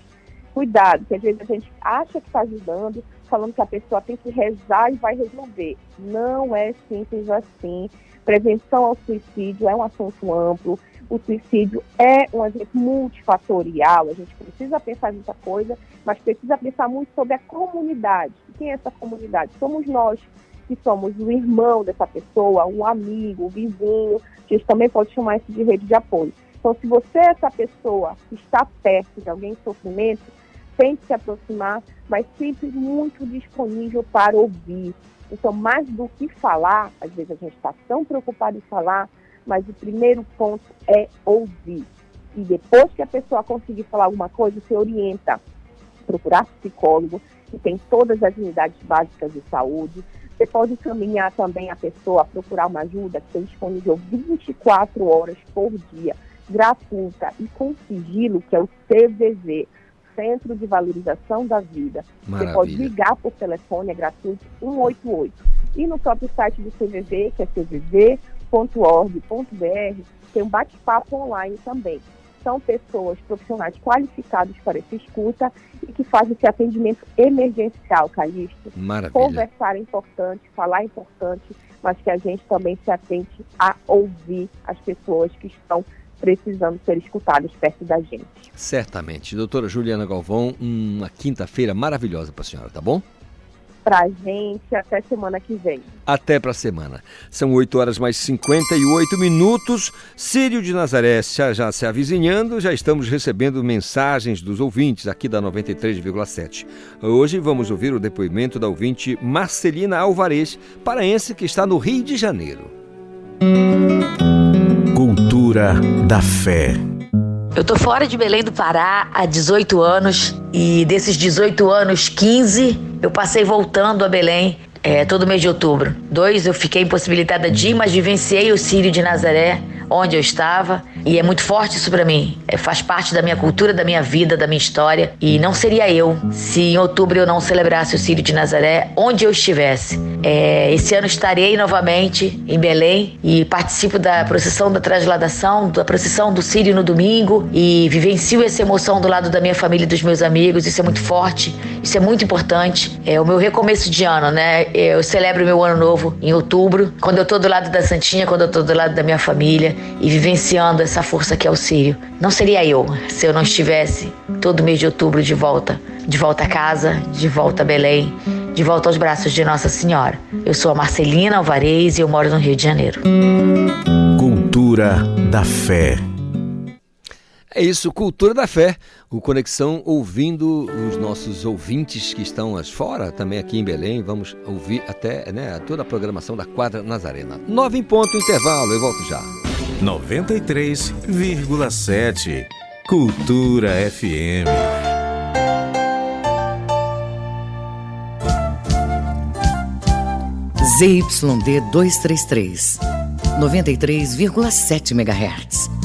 Cuidado, que às vezes a gente acha que está ajudando, falando que a pessoa tem que rezar e vai resolver. Não é simples assim. Prevenção ao suicídio é um assunto amplo. O suicídio é um agente multifatorial. A gente precisa pensar muita coisa, mas precisa pensar muito sobre a comunidade. Quem é essa comunidade? Somos nós que somos o irmão dessa pessoa, um amigo, um vizinho. A gente também pode chamar isso de rede de apoio. Então, se você é essa pessoa que está perto de alguém em sofrimento, tente se aproximar, mas sempre muito disponível para ouvir. Então, mais do que falar, às vezes a gente está tão preocupado em falar, mas o primeiro ponto é ouvir. E depois que a pessoa conseguir falar alguma coisa, você orienta. Procurar psicólogo, que tem todas as unidades básicas de saúde. Você pode encaminhar também a pessoa procurar uma ajuda que tem disponível 24 horas por dia gratuita e com sigilo, que é o CVV, Centro de Valorização da Vida. Maravilha. Você pode ligar por telefone, é gratuito, 188. E no próprio site do CVV, que é cvv.org.br, tem um bate-papo online também. São pessoas profissionais qualificados para essa escuta e que fazem esse atendimento emergencial, Calixto. Maravilha. Conversar é importante, falar é importante, mas que a gente também se atente a ouvir as pessoas que estão precisando ser escutados perto da gente. Certamente. Doutora Juliana Galvão, uma quinta-feira maravilhosa para a senhora, tá bom? Pra gente, até semana que vem. Até para a semana. São 8 horas mais 58 minutos. Sírio de Nazaré já, já se avizinhando, já estamos recebendo mensagens dos ouvintes aqui da 93,7. Hoje vamos ouvir o depoimento da ouvinte Marcelina Alvarez, paraense que está no Rio de Janeiro. Cultura da fé. Eu tô fora de Belém do Pará há 18 anos e desses 18 anos, 15 eu passei voltando a Belém é, todo mês de outubro. Dois, eu fiquei impossibilitada de ir, mas vivenciei o Sírio de Nazaré, onde eu estava, e é muito forte isso para mim. É, faz parte da minha cultura, da minha vida, da minha história, e não seria eu se em outubro eu não celebrasse o Sírio de Nazaré, onde eu estivesse. É, esse ano estarei novamente em Belém e participo da procissão da transladação, da procissão do Sírio no domingo e vivencio essa emoção do lado da minha família e dos meus amigos. Isso é muito forte, isso é muito importante. É o meu recomeço de ano, né? Eu celebro meu ano novo em outubro, quando eu tô do lado da Santinha, quando eu tô do lado da minha família e vivenciando essa força que é o Sírio. Não seria eu se eu não estivesse todo mês de outubro de volta, de volta a casa, de volta a Belém, de volta aos braços de Nossa Senhora. Eu sou a Marcelina Alvarez e eu moro no Rio de Janeiro. Cultura da fé. É isso, Cultura da Fé, o Conexão ouvindo os nossos ouvintes que estão as fora, também aqui em Belém. Vamos ouvir até né, toda a programação da Quadra Nazarena. Nove em ponto, intervalo, eu volto já. 93,7 Cultura FM. ZYD 233, 93,7 MHz.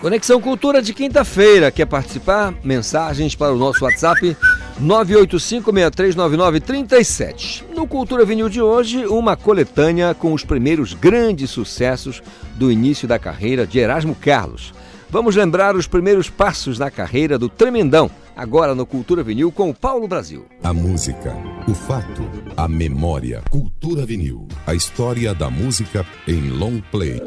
Conexão Cultura de quinta-feira. Quer participar? Mensagens para o nosso WhatsApp 985639937. No Cultura Vinil de hoje, uma coletânea com os primeiros grandes sucessos do início da carreira de Erasmo Carlos. Vamos lembrar os primeiros passos na carreira do Tremendão, agora no Cultura Vinil com o Paulo Brasil. A música, o fato, a memória. Cultura Vinil. A história da música em long play.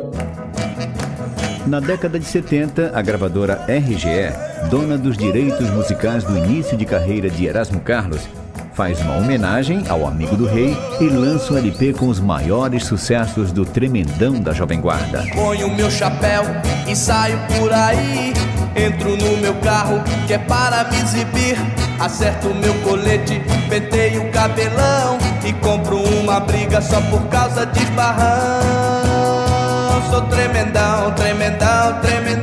Na década de 70, a gravadora RGE, dona dos direitos musicais do início de carreira de Erasmo Carlos, faz uma homenagem ao amigo do rei e lança um LP com os maiores sucessos do tremendão da Jovem Guarda. Ponho meu chapéu e saio por aí. Entro no meu carro que é para me exibir. Acerto meu colete, penteio o cabelão e compro uma briga só por causa de esbarrão. Sou tremendão, tremendão, tremendão.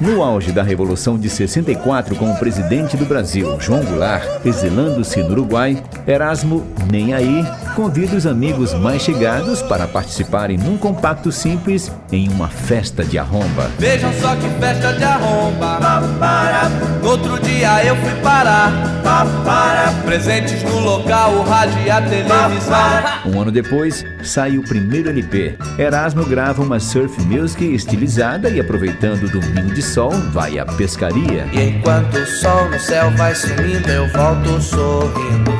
No auge da Revolução de 64, com o presidente do Brasil, João Goulart, exilando-se no Uruguai, Erasmo, nem aí, convida os amigos mais chegados para participarem num compacto simples em uma festa de arromba. Vejam só que festa de arromba. Para. No outro dia eu fui parar. Para. Presentes no local, o rádio e a televisão. Um ano depois, sai o primeiro LP. Erasmo grava uma surf music estilizada e aproveitando o domingo de sol, vai à pescaria. E enquanto o sol no céu vai sumindo, eu volto sorrindo.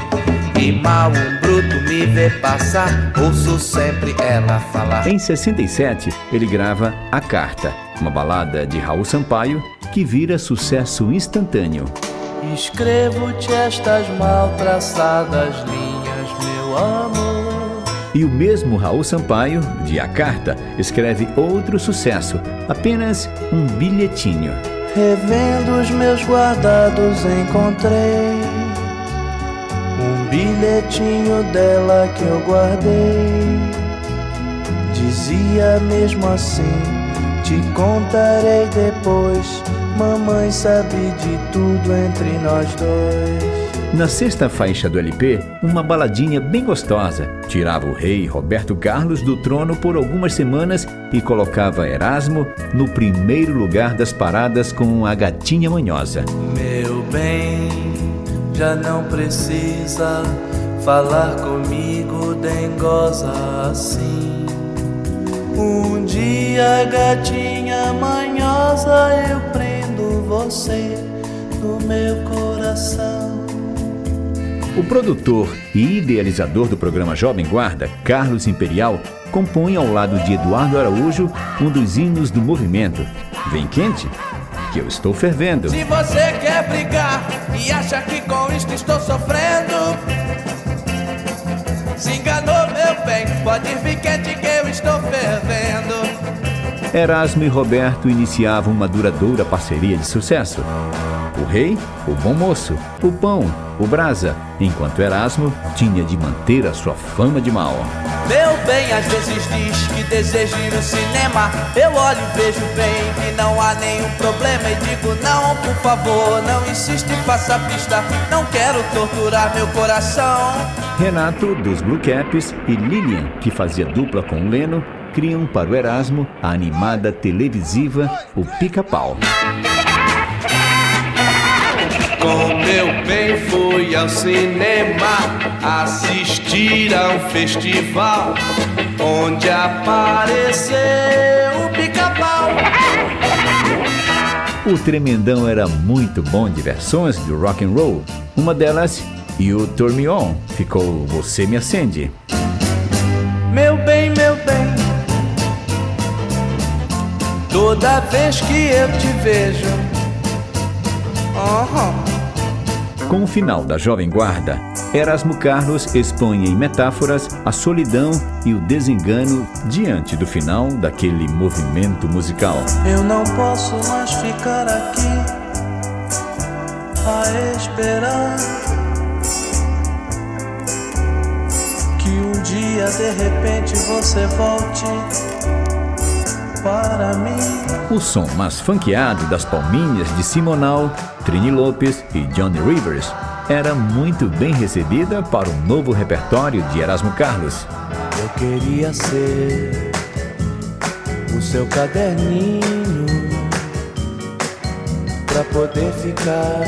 E mal um bruto me vê passar, ouço sempre ela falar. Em 67, ele grava A Carta, uma balada de Raul Sampaio que vira sucesso instantâneo. Escrevo-te estas mal traçadas linhas, meu amor. E o mesmo Raul Sampaio, de A Carta, escreve outro sucesso, apenas um bilhetinho. Revendo os meus guardados, encontrei um bilhetinho dela que eu guardei. Dizia mesmo assim: Te contarei depois. Mamãe sabe de tudo entre nós dois. Na sexta faixa do LP, uma baladinha bem gostosa tirava o rei Roberto Carlos do trono por algumas semanas e colocava Erasmo no primeiro lugar das paradas com a gatinha manhosa. Meu bem, já não precisa falar comigo dengosa assim. Um dia, gatinha manhosa, eu prendo você no meu coração. O produtor e idealizador do programa Jovem Guarda, Carlos Imperial, compõe ao lado de Eduardo Araújo um dos hinos do movimento. Vem quente? Que eu estou fervendo. Se você quer brigar e acha que com isto estou sofrendo, se enganou, meu bem. Pode vir quente que eu estou fervendo. Erasmo e Roberto iniciavam uma duradoura parceria de sucesso. O rei, o bom moço, o pão, o brasa, enquanto Erasmo tinha de manter a sua fama de mal. Meu bem, às vezes diz que deseja ir no cinema. Eu olho e vejo bem que não há nenhum problema. E digo, não, por favor, não insiste, faça a pista. Não quero torturar meu coração. Renato, dos Blue Caps, e Lilian, que fazia dupla com o Leno, criam para o Erasmo a animada televisiva O Pica-Pau. Com meu bem fui ao cinema assistir a um festival onde apareceu o pica-pau. O Tremendão era muito bom de versões do rock and roll. Uma delas, You Turn Me On, ficou Você Me Acende. Meu bem, meu bem, toda vez que eu te vejo, uhum. Com o final da Jovem Guarda, Erasmo Carlos expõe em metáforas a solidão e o desengano diante do final daquele movimento musical. Eu não posso mais ficar aqui a esperar. dia de repente você volte para mim. O som mais funkeado das palminhas de Simonal, Trini Lopes e Johnny Rivers era muito bem recebida para o novo repertório de Erasmo Carlos. Eu queria ser o seu caderninho pra poder ficar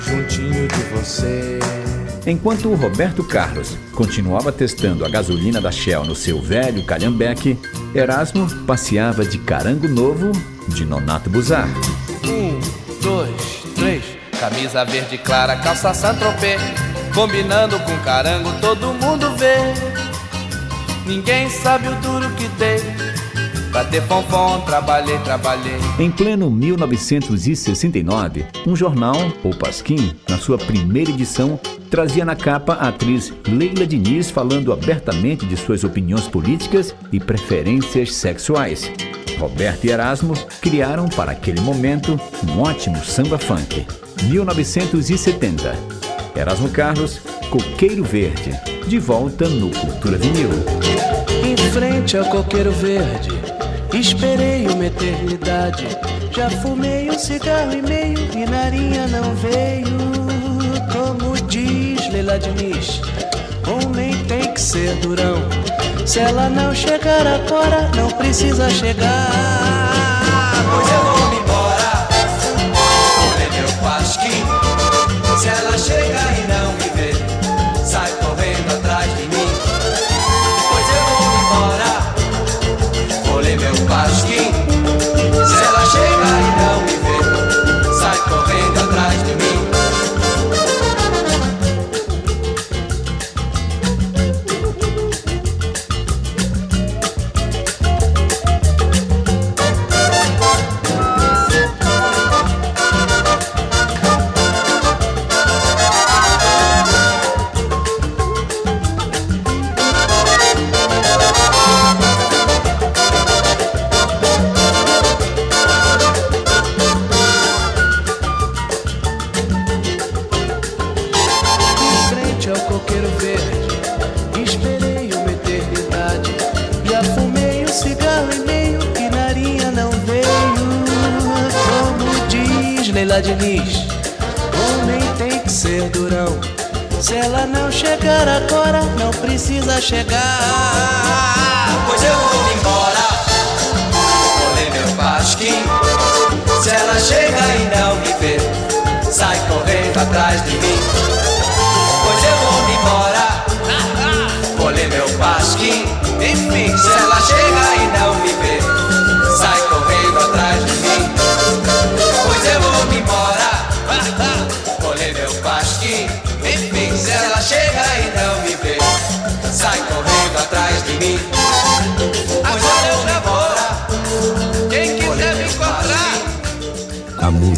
juntinho de você. Enquanto o Roberto Carlos continuava testando a gasolina da Shell no seu velho Calhambeque, Erasmo passeava de carango novo de Nonato Buzar. Um, dois, três. Camisa verde clara, calça Saint-Tropez. Combinando com carango, todo mundo vê. Ninguém sabe o duro que dei. Pra ter fonfon, trabalhei, trabalhei. Em pleno 1969, um jornal, O Pasquim, na sua primeira edição, trazia na capa a atriz Leila Diniz falando abertamente de suas opiniões políticas e preferências sexuais. Roberto e Erasmo criaram para aquele momento um ótimo samba funk. 1970. Erasmo Carlos, Coqueiro Verde, de volta no Cultura Vinil. Em frente ao coqueiro verde, esperei uma eternidade. Já fumei um cigarro e meio e narinha não veio. Como diz Leila Diniz, homem tem que ser durão. Se ela não chegar agora, não precisa chegar. Pois eu vou me embora, vou ver meu pasquim. Se ela chega e não atrás de mim. Pois eu vou me embora, ler meu pasquim. Enfim, se ela chega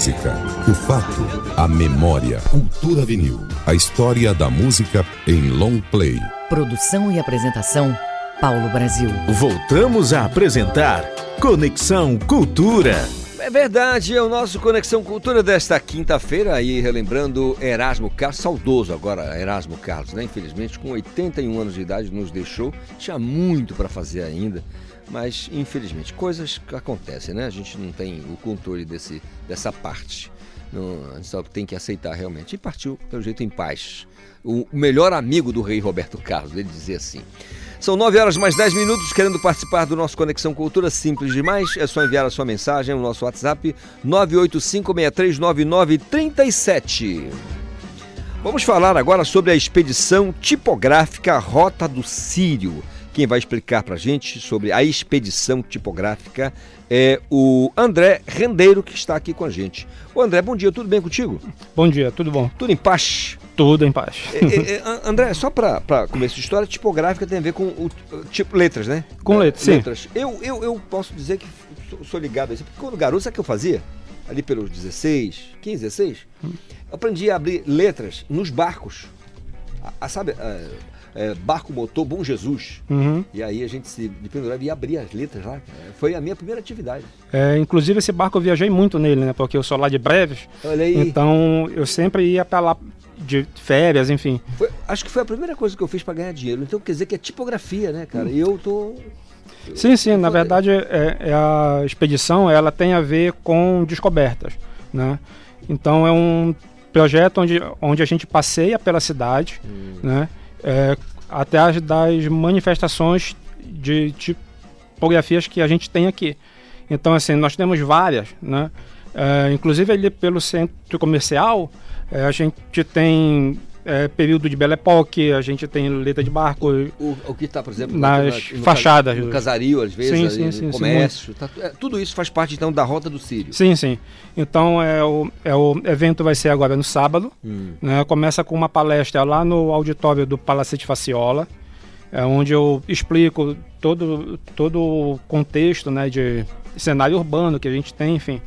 música, o fato, a memória. Cultura vinil. A história da música em long play. Produção e apresentação, Paulo Brasil. Voltamos a apresentar Conexão Cultura. É verdade, é o nosso Conexão Cultura desta quinta-feira, aí relembrando Erasmo Carlos, saudoso agora Erasmo Carlos, né? Infelizmente, com 81 anos de idade, nos deixou. Tinha muito para fazer ainda, mas infelizmente, coisas que acontecem, né? A gente não tem o controle desse, dessa parte. Não, a gente só tem que aceitar realmente. E partiu, pelo jeito, em paz. O melhor amigo do rei Roberto Carlos, ele dizia assim. São 9 horas mais 10 minutos, querendo participar do nosso Conexão Cultura, simples demais, é só enviar a sua mensagem no nosso WhatsApp 985639937. Vamos falar agora sobre a expedição tipográfica Rota do Sírio. Quem vai explicar para a gente sobre a expedição tipográfica é o André Rendeiro, que está aqui com a gente. Ô André, bom dia, tudo bem contigo? Bom dia, tudo bom? Tudo em paz? Tudo em paz. É, é, é, André, só para começo de história, tipográfica tem a ver com o, tipo letras, né? Com letras, sim. letras. Eu, eu, eu posso dizer que sou, sou ligado a isso, porque quando garoto, sabe o que eu fazia? Ali pelos 16, 15, 16, hum. aprendi a abrir letras nos barcos. A, a sabe, a, é, barco motor Bom Jesus. Uhum. E aí a gente se pendurava e abria as letras lá. Foi a minha primeira atividade. É, inclusive esse barco eu viajei muito nele, né? Porque eu sou lá de Breves. Olha aí. Então eu sempre ia para lá de férias, enfim. Foi- acho que foi a primeira coisa que eu fiz para ganhar dinheiro. Então quer dizer que é tipografia, né, cara? E eu tô. Sim, sim, na verdade é, é a expedição ela tem a ver com descobertas, né? Então é um projeto onde, onde a gente passeia pela cidade, né? É, até as das manifestações de tipografias que a gente tem aqui. Então assim nós temos várias, né? É, inclusive ali pelo centro comercial é, a gente tem é, período de Belle Époque, a gente tem letra de barco. O, o que está, por exemplo, nas na- no fachadas. No casario, às vezes, Sim, ali, sim, no sim, comércio. tá é, tudo isso faz parte, então, da rota do Sírio. Sim, sim. Então é o, é o evento vai ser agora no sábado. Hum. né? Começa com uma palestra lá no auditório do Palacete Faciola, é, onde eu explico todo, todo o contexto né, de cenário urbano que a gente tem, enfim.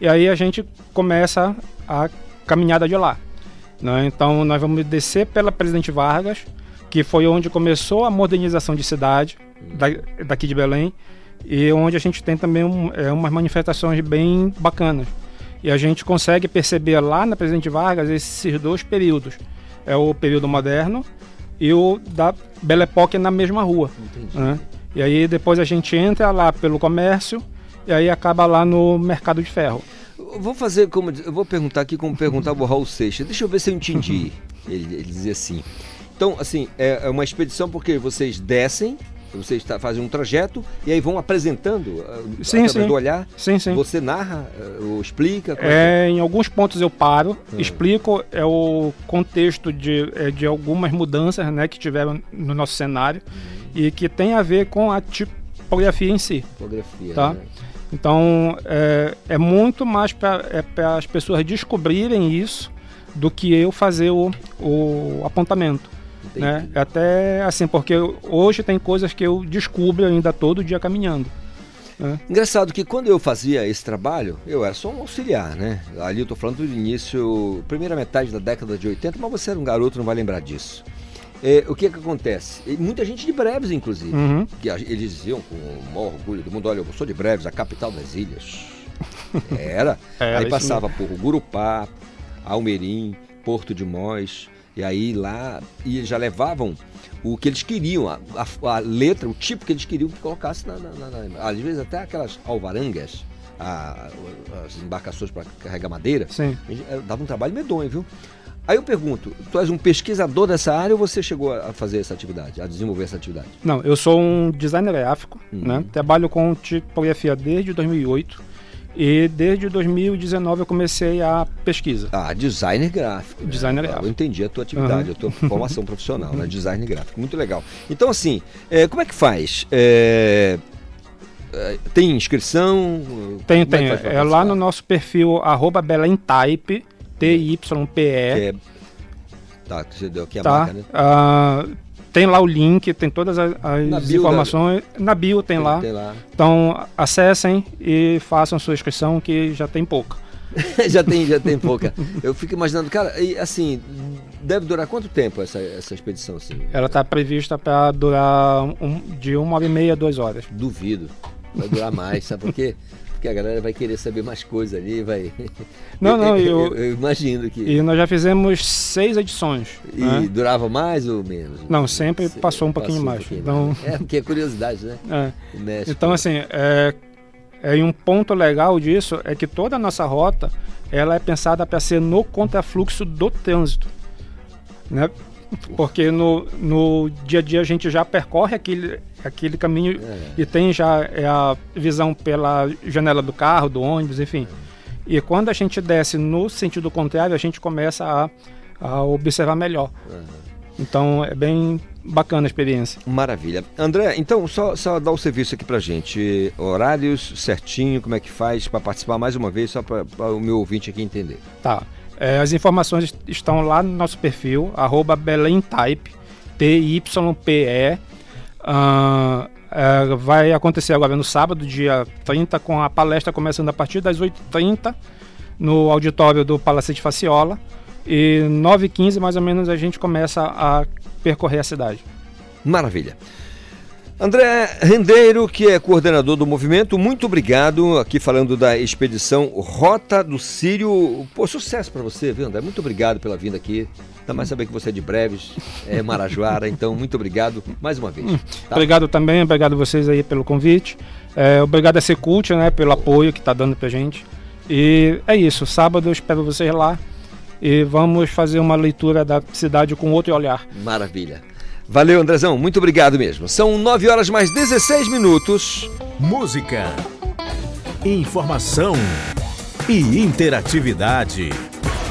E aí a gente começa a caminhada de lá. Né? Então nós vamos descer pela Presidente Vargas, que foi onde começou a modernização de cidade da- daqui de Belém, e onde a gente tem também um, é, umas manifestações bem bacanas. E a gente consegue perceber lá na Presidente Vargas esses dois períodos. É o período moderno e o da Belle Époque na mesma rua. né? E aí depois a gente entra lá pelo comércio e aí acaba lá no Mercado de Ferro. Eu Vou fazer como. Eu vou perguntar aqui como perguntava o Raul Seixas. Deixa eu ver se eu entendi. ele, ele dizia assim. Então, assim, é é uma expedição porque vocês descem, vocês tá- fazem um trajeto e aí vão apresentando ah, Sim, através sim. do olhar. Sim, sim. Você narra ah, ou explica. como É, em alguns pontos eu paro, Hum. explico é o contexto de, é, de algumas mudanças né, que tiveram no nosso cenário e que tem a ver com a tipografia em si. Tipografia, Tá? né? Então é, é muito mais para é as pessoas descobrirem isso do que eu fazer o, o apontamento. Né? Até assim, porque hoje tem coisas que eu descubro ainda todo dia caminhando. né? Engraçado que quando eu fazia esse trabalho, eu era só um auxiliar, né? Ali eu tô falando do início, primeira metade da década de 80, mas você era um garoto, não vai lembrar disso. É, o que que acontece? E muita gente de Breves, inclusive, Uhum. que eles diziam com o maior orgulho do mundo, olha, eu sou de Breves, a capital das ilhas. Era. Aí passava por Gurupá, Almerim, Porto de Mós, e aí lá, e eles já levavam o que eles queriam, a, a- a letra, o tipo que eles queriam que colocasse na, na- na- na- às vezes até aquelas alvarangas, a- as embarcações para carregar madeira, Sim. dava um trabalho medonho, viu? Aí eu pergunto, tu és um pesquisador dessa área ou você chegou a fazer essa atividade, a desenvolver essa atividade? Não, eu sou um designer gráfico, Uhum. né? Trabalho com tipografia desde 2008 e desde 2019 eu comecei a pesquisa. Ah, designer gráfico. né? Designer gráfico. Eu entendi a tua atividade, Uhum. a tua formação profissional, né? Design gráfico. Muito legal. Então, assim, eh, como é que faz? Eh, tem inscrição? Tem, Como é tem. pra É lá no nosso perfil arroba T-Y-P-E. Que é- Tá, que você deu aqui a tá? marca, né? Ah, tem lá o link, tem todas as, Na bio informações. Na bio tem, Tem- lá. tem lá. Então acessem e façam sua inscrição que já tem pouca. já tem, já tem pouca. Eu fico imaginando, cara, e assim, deve durar quanto tempo essa, essa expedição, assim? Ela está prevista para durar um- de uma hora e meia a duas horas. Duvido. Vai durar mais, sabe por quê? Porque a galera vai querer saber mais coisa ali, vai. Não, não, eu, eu- eu imagino que. E nós já fizemos seis edições. E né? durava mais ou menos? Não, sempre Se- passou um pouquinho passou mais. pouquinho então, mais. É, porque é curiosidade, né? É. Então, assim, é, é, e um ponto legal disso é que toda a nossa rota ela é pensada para ser no contrafluxo do trânsito. Né? Porque no, no dia a dia a gente já percorre aquele, aquele caminho e tem já é, a visão pela janela do carro, do ônibus, enfim. E quando a gente desce no sentido contrário, a gente começa a, a observar melhor. Então é bem bacana a experiência. Maravilha. André, então só, só dá o serviço aqui pra gente. Horários certinho, como é que faz para participar mais uma vez, só para o meu ouvinte aqui entender. Tá. É, as informações estão lá no nosso perfil, arroba belemtype, T-Y-P-E. Ah, é, vai acontecer agora no sábado, dia 30, com a palestra começando a partir das 8h30 no auditório do Palacete Faciola. E 9h15, mais ou menos, a gente começa a percorrer a cidade. Maravilha. André Rendeiro, que é coordenador do movimento, muito obrigado aqui falando da expedição Rota do Sírio. Pô, sucesso para você, viu, André? Muito obrigado pela vinda aqui. Ainda mais saber que você é de Breves, é Marajoara, então muito obrigado mais uma vez. Tá? Obrigado também, obrigado vocês aí pelo convite. É, obrigado a Secult, né, pelo apoio que está dando pra gente. E é isso, sábado eu espero vocês lá e vamos fazer uma leitura da cidade com outro olhar. Maravilha. Valeu, Andrezão, muito obrigado mesmo. São 9 horas mais 16 minutos. Música, informação e interatividade.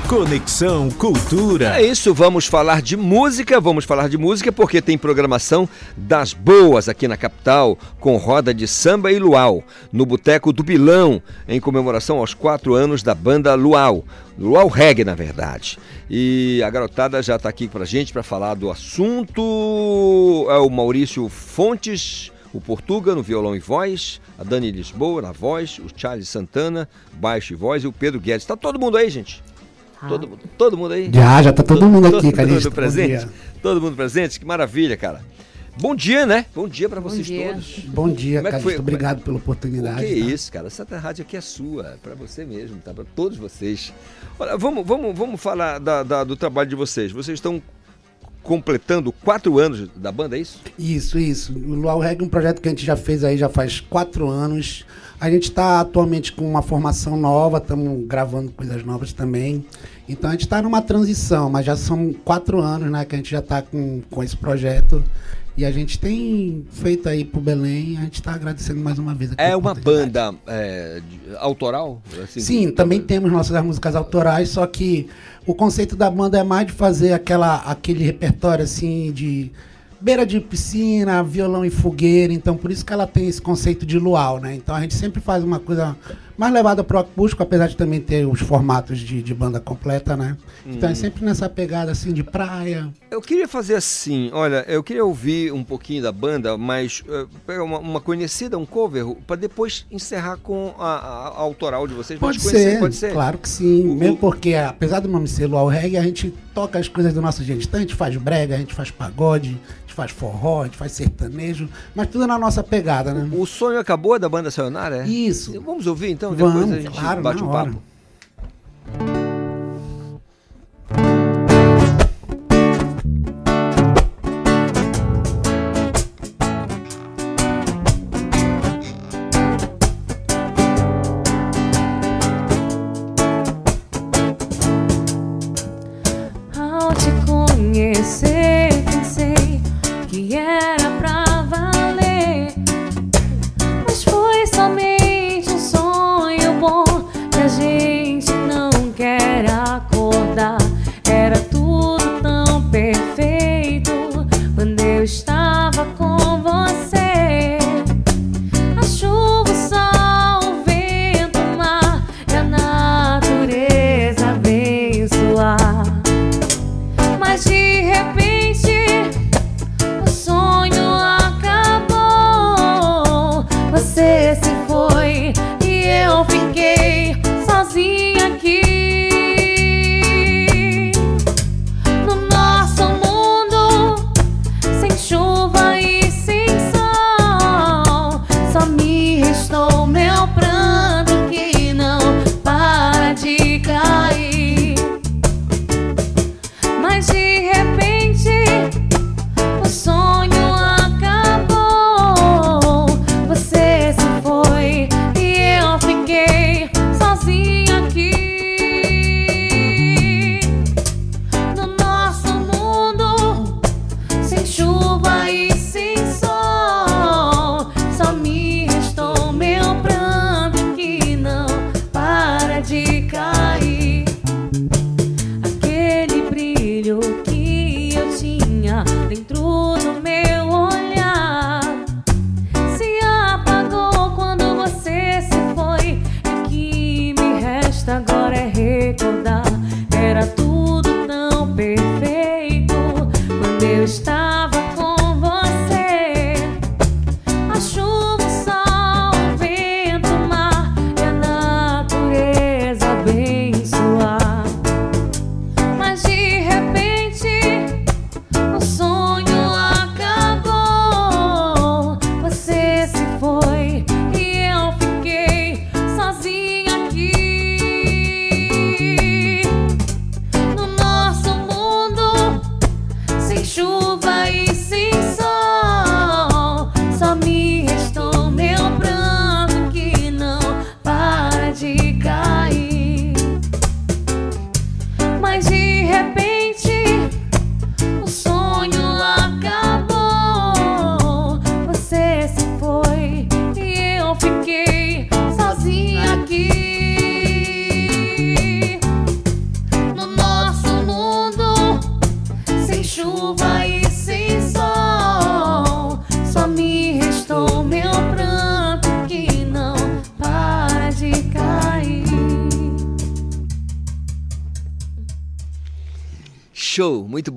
Conexão Cultura. É isso, vamos falar de música, vamos falar de música porque tem programação das boas aqui na capital, com roda de samba e luau, no Boteco do Bilão, em comemoração aos quatro anos da banda Luau. Luau Reggae, na verdade. E a garotada já está aqui pra gente para falar do assunto. É o Maurício Fontes, o Portuga no violão e voz, a Dani Lisboa na voz, o Charles Santana, baixo e voz e o Pedro Guedes. Tá todo mundo aí, gente? Todo, mundo- todo mundo aí? Já, já tá todo mundo aqui, todo, Calixto. mundo presente? Todo mundo presente? Que maravilha, cara. Bom dia, né? Bom dia para vocês dia. todos. Bom dia, Como é Calixto. foi? Obrigado pela O oportunidade. que é tá? isso, cara? Essa rádio aqui é sua, é para você mesmo, tá? Para todos vocês. Olha, vamos, vamos, vamos falar da- da- do trabalho de vocês. Vocês estão completando quatro anos da banda, é isso? Isso, isso. O Luau Reggae é um projeto que a gente já fez aí já faz quatro anos. A gente está atualmente com uma formação nova, estamos gravando coisas novas também. Então a gente está numa transição, mas já são quatro anos né, que a gente já está com, com esse projeto. E a gente tem feito aí pro Belém, a gente está agradecendo mais uma vez. É uma banda é, autoral? Assim, Sim, também temos nossas músicas autorais, só que o conceito da banda é mais de fazer aquela, aquele repertório assim de beira de piscina, violão e fogueira, então por isso que ela tem esse conceito de luau, né? Então a gente sempre faz uma coisa mais levada pro acústico, apesar de também ter os formatos de, de banda completa, né? Então é Hum. sempre nessa pegada assim de praia. Eu queria fazer assim, olha, eu queria ouvir um pouquinho da banda, mas pegar uma, uma conhecida, um cover, para depois encerrar com a, a- a autoral de vocês. Pode conhecer, ser, pode ser. claro que sim. Mesmo porque, apesar do nome ser Luau Reggae, a gente toca as coisas do nosso jeito. Então a gente faz brega, a gente faz pagode, a gente faz forró, a gente faz sertanejo, mas tudo na nossa pegada, né? O sonho acabou da banda Sayonara, é? Isso. Vamos ouvir então, depois Vamos, a gente claro, bate um hora. papo.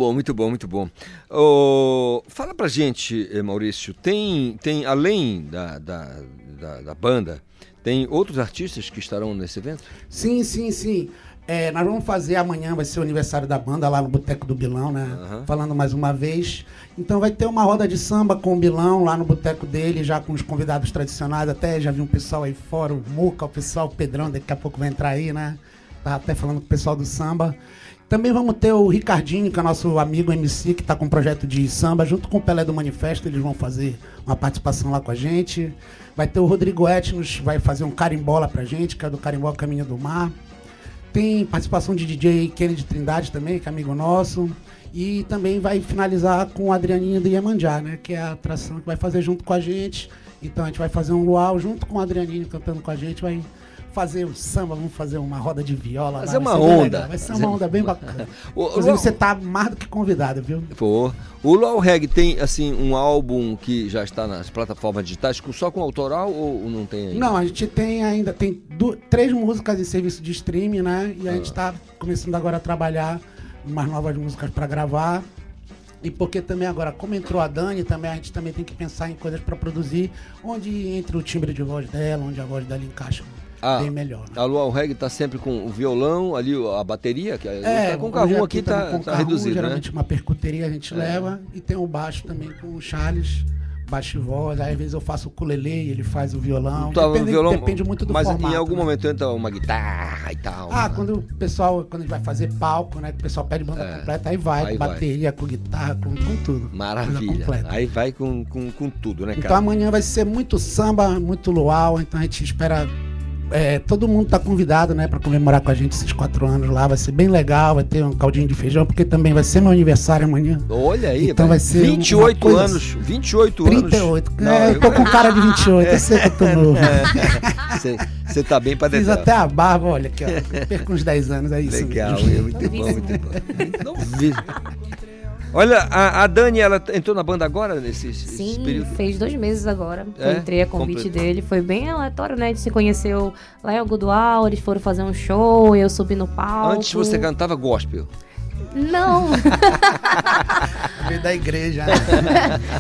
Bom, muito bom, muito bom. Ô, fala pra gente, eh, Maurício, tem, tem além da, da, da, da banda, tem outros artistas que estarão nesse evento? Sim, sim, sim. É, nós vamos fazer amanhã, vai ser o aniversário da banda lá no Boteco do Bilão, né? Falando mais uma vez. Então vai ter uma roda de samba com o Bilão lá no boteco dele, já com os convidados tradicionais. Até já vi um pessoal aí fora, o Muca, o pessoal o Pedrão, daqui a pouco vai entrar aí, né? Tá até falando com o pessoal do samba. Também vamos ter o Ricardinho, que é nosso amigo MC, que está com um projeto de samba, junto com o Pelé do Manifesto, eles vão fazer uma participação lá com a gente. Vai ter o Rodrigo Etnos, vai fazer um carimbola pra gente, que é do Carimbó Caminho do Mar. Tem participação de DJ Kennedy Trindade também, que é amigo nosso. E também vai finalizar com o Adrianinho do Iemanjá, né? Que é a atração que vai fazer junto com a gente. Então a gente vai fazer um luau junto com o Adrianinho cantando com a gente, vai fazer o samba, vamos fazer uma roda de viola. Fazer lá, uma onda. legal, Vai ser uma onda bem bacana. O- Inclusive o- você tá mais do que convidado, viu? Pô, o Luau Reg tem assim um álbum que já está nas plataformas digitais só com autoral ou não tem ainda? Não, a gente tem ainda tem três músicas em serviço de streaming, né? E a gente está começando agora a trabalhar umas novas músicas para gravar. E porque também agora, como entrou a Dani, também a gente também tem que pensar em coisas para produzir, onde entre o timbre de voz dela, onde a voz dela encaixa Ah, bem melhor. A Luau Reg tá sempre com o violão, ali a bateria, que É, tá com o carro aqui tamo tá, com tá carrum, reduzido, né? Geralmente uma percuteria a gente É. leva e tem o baixo também com o Charles, baixo e voz. Aí às vezes eu faço o ukulele, ele faz o violão. Tá, o depende, violão, depende muito do mas formato. em algum né? momento entra uma guitarra e tal. Ah, quando o pessoal, quando a gente vai fazer palco, né? O pessoal pede banda É. completa, aí vai, Aí com vai. bateria, com guitarra, com, com tudo. Maravilha. Aí vai com, com, com tudo, né, Então cara? amanhã vai ser muito samba, muito luau, então a gente espera. É, todo mundo tá convidado, né, para comemorar com a gente esses quatro anos lá. Vai ser bem legal, vai ter um caldinho de feijão, porque também vai ser meu aniversário amanhã. Olha aí, Então vai ser 28 uma coisa anos, 28 38. anos. É, eu tô com cara de 28, eu sei que eu tô novo. Você tá bem pra Fiz dentro. até a barba, olha aqui, ó. Perco uns 10 anos, é isso. Legal, mesmo. é muito bom, muito bom. Não vi. Olha, a, a Dani, ela entrou na banda agora, nesse, Sim, período? fez dois meses agora. É? Eu entrei a convite dele. Foi bem aleatório, né? A gente se conheceu lá em Algodual, eles foram fazer um show, eu subi no palco. Antes você cantava gospel. Não! Veio da igreja. né?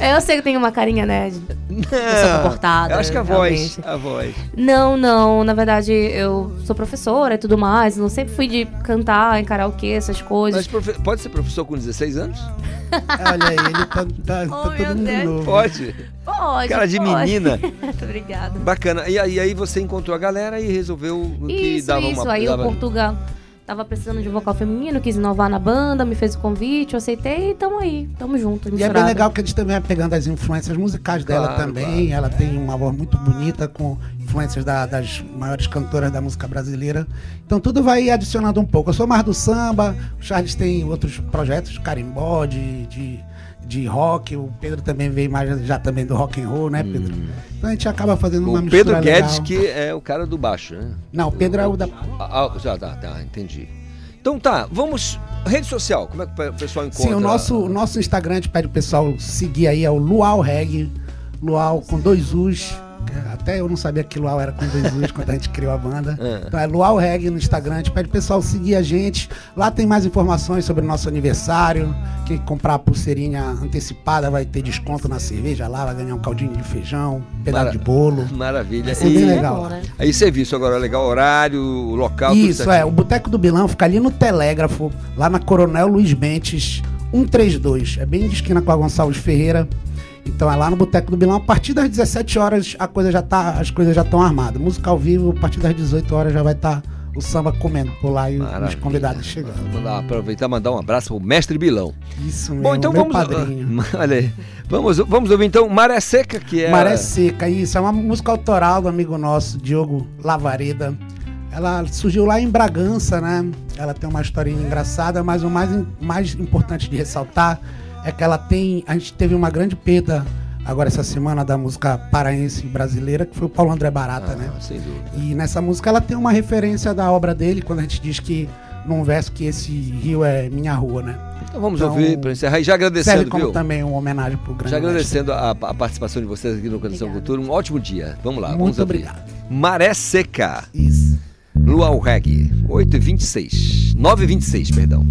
eu sei que tem uma carinha, né? De pessoa comportada. eu acho que a voz, realmente. a voz. Não, não. Na verdade, eu sou professora e tudo mais. Não sempre fui de cantar em karaokê, essas coisas. Mas pode ser professor com 16 anos? Olha aí, ele tá, tá, tá Oh, meu todo mundo Deus. novo. Pode. Pode. Cara de pode. menina. Muito Obrigada. Bacana. E aí, aí você encontrou a galera e resolveu que Isso, dava isso. uma Aí dava- o Portugal tava precisando de um vocal feminino, quis inovar na banda, me fez o convite, eu aceitei e tamo aí, tamo junto. E é bem legal que a gente também vai pegando as influências musicais dela Claro, também. Ela tem uma voz muito bonita, com influências da- das maiores cantoras da música brasileira. Então tudo vai adicionando um pouco. Eu sou mais do samba, o Charles tem outros projetos, carimbó, de, de, de rock. O Pedro também veio mais já também do rock and roll, né, Pedro? Então a gente acaba fazendo uma O mistura Pedro Guedes, legal. que é o cara do baixo, né? Não, o Pedro é o da... Ah, ah, já tá, tá, entendi. Então tá, vamos. Rede social, como é que o pessoal encontra? Sim, o nosso, o nosso Instagram, a gente pede o pessoal seguir aí, é o Luau Reg. Luau com dois U's. Até eu não sabia que Luau era com dois U's quando a gente criou a banda. É. Então é Luau Reg no Instagram. A gente pede o pessoal seguir a gente. Lá tem mais informações sobre o nosso aniversário. Quem comprar a pulseirinha antecipada vai ter desconto na cerveja lá, vai ganhar um caldinho de feijão, um pedaço Mara- de bolo. Maravilha. Vai ser bem legal. Aí serviço agora, legal, horário, o local. tudo Isso, é. O Boteco do Bilão fica ali no Telégrafo, lá na Coronel Luiz Bentes, 132. É bem de esquina com a Gonçalves Ferreira. Então é lá no Boteco do Bilão. A partir das 17 horas a coisa já tá, as coisas já estão armadas. Música ao vivo, a partir das 18 horas já vai estar o samba comendo por lá e os Maravilha. convidados chegando. Mandar, aproveitar e mandar um abraço pro mestre Bilão. Isso mesmo, Bom, então meu vamos. padrinho. Olha aí. Vamos, vamos ouvir então Maré Seca, que é. Maré Seca, isso. É uma música autoral do amigo nosso, Diogo Lavareda. Ela surgiu lá em Bragança, né? Ela tem uma historinha engraçada, mas o mais, mais importante de ressaltar é que ela tem. A gente teve uma grande perda agora essa semana da música paraense brasileira, que foi o Paulo André Barata, né? Sem dúvida. E nessa música ela tem uma referência da obra dele, quando a gente diz que num verso que esse rio é minha rua, né? Então vamos ouvir para encerrar. E já agradecendo, serve como viu? também uma homenagem pro grande Já agradecendo a, a participação de vocês aqui no Condição Cultura. Um ótimo dia. Vamos lá. Muito vamos ouvir. obrigado. Maré Seca. Isso. Luau Reg. 8h26. 9h26, perdão.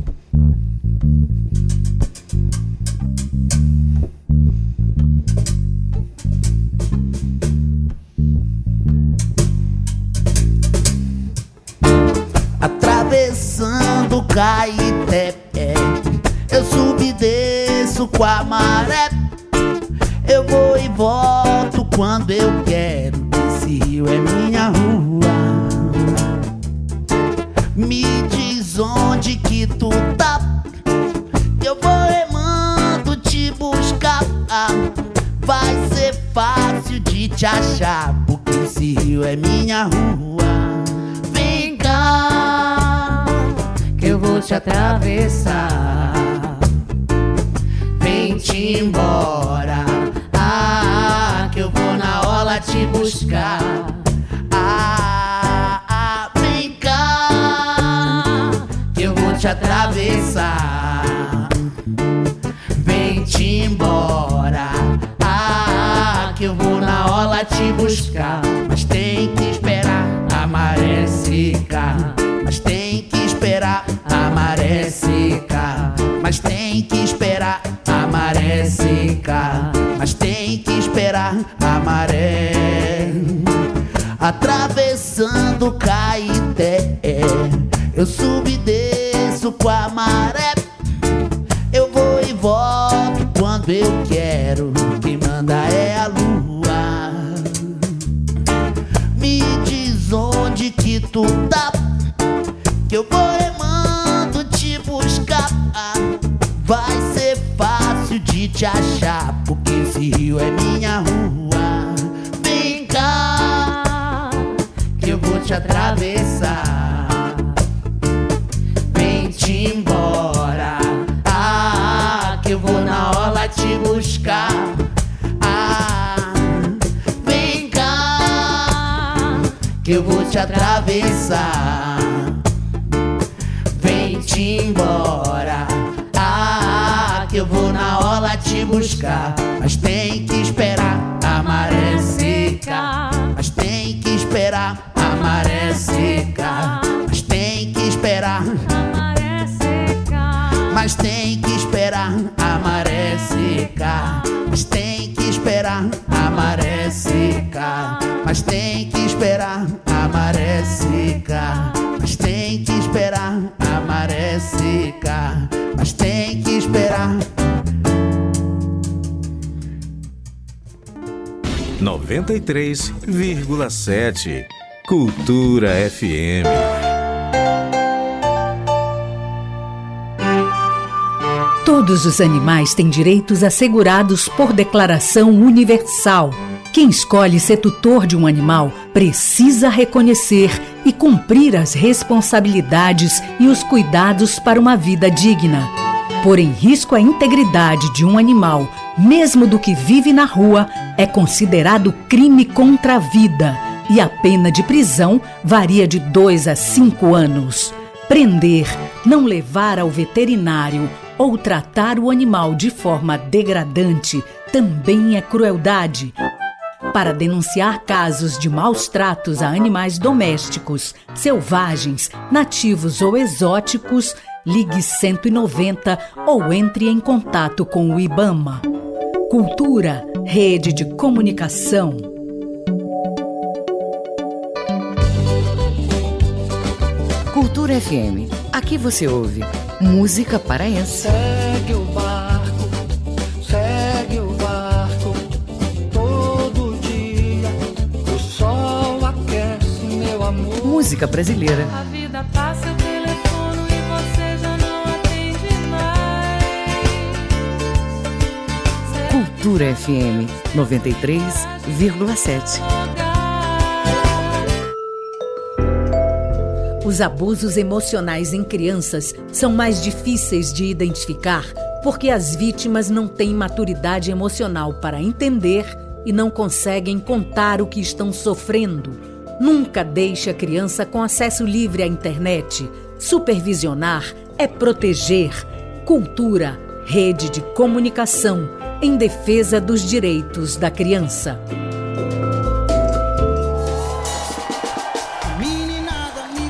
Caeté. Eu subo e desço com a maré. Eu vou e volto quando eu quero. Esse rio é minha rua. Me diz onde que tu tá. Eu vou remando te buscar. Vai ser fácil de te achar. Porque esse rio é minha rua. Vou te atravessar. Vem-te embora. Ah, que eu vou na orla te buscar. Ah, ah, vem cá, que eu vou te atravessar. Vem-te embora. Ah, que eu vou na orla te buscar. Atravessando Caeté. Vem-te embora. Ah, que eu vou na orla te buscar. Mas tem que 93,7 Cultura FM. Todos os animais têm direitos assegurados por declaração universal. Quem escolhe ser tutor de um animal precisa reconhecer e cumprir as responsabilidades e os cuidados para uma vida digna. Pôr em risco a integridade de um animal, mesmo do que vive na rua, é considerado crime contra a vida e a pena de prisão varia de 2 a 5 anos. Prender, não levar ao veterinário ou tratar o animal de forma degradante também é crueldade. Para denunciar casos de maus tratos a animais domésticos, selvagens, nativos ou exóticos, ligue 190 ou entre em contato com o IBAMA. Cultura, rede de comunicação. Cultura FM. Aqui você ouve música paraense. Segue o barco, segue o barco. Todo dia o sol aquece meu amor. Música brasileira. A vida passa, Cultura FM 93,7. Os abusos emocionais em crianças são mais difíceis de identificar porque as vítimas não têm maturidade emocional para entender e não conseguem contar o que estão sofrendo. Nunca deixe a criança com acesso livre à internet. Supervisionar é proteger. Cultura, rede de comunicação em defesa dos direitos da criança.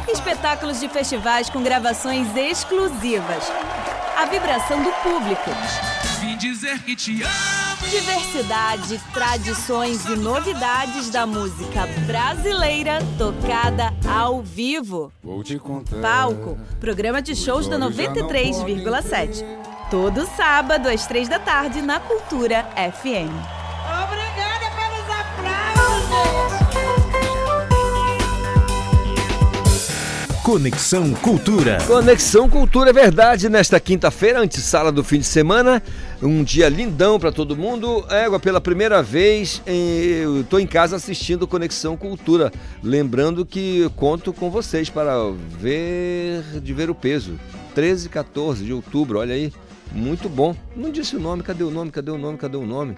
Espetáculos de festivais com gravações exclusivas. A vibração do público. Vim dizer que te amo. Diversidade, tradições e novidades da música brasileira tocada ao vivo. Vou te contar. Palco, programa de shows da 93,7. Todo sábado às três da tarde na Cultura FM. Obrigada pelos aplausos. Conexão Cultura. Conexão Cultura é verdade. Nesta quinta-feira, antessala do fim de semana, um dia lindão para todo mundo. Égua, pela primeira vez, eu estou em casa assistindo Conexão Cultura. Lembrando que conto com vocês para ver de ver o peso. 13 e 14 de outubro, olha aí. Muito bom. Não disse o nome, cadê o nome? Cadê o nome? Cadê o nome?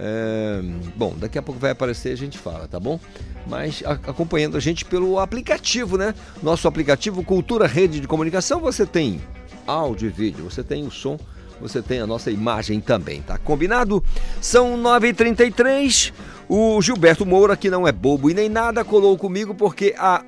É, bom, daqui a pouco vai aparecer a gente fala, tá bom? Mas a- acompanhando a gente pelo aplicativo, né? Nosso aplicativo Cultura Rede de Comunicação, você tem áudio e vídeo, você tem o som, você tem a nossa imagem também, tá combinado? São 9h33, o Gilberto Moura, que não é bobo e nem nada, colou comigo porque a,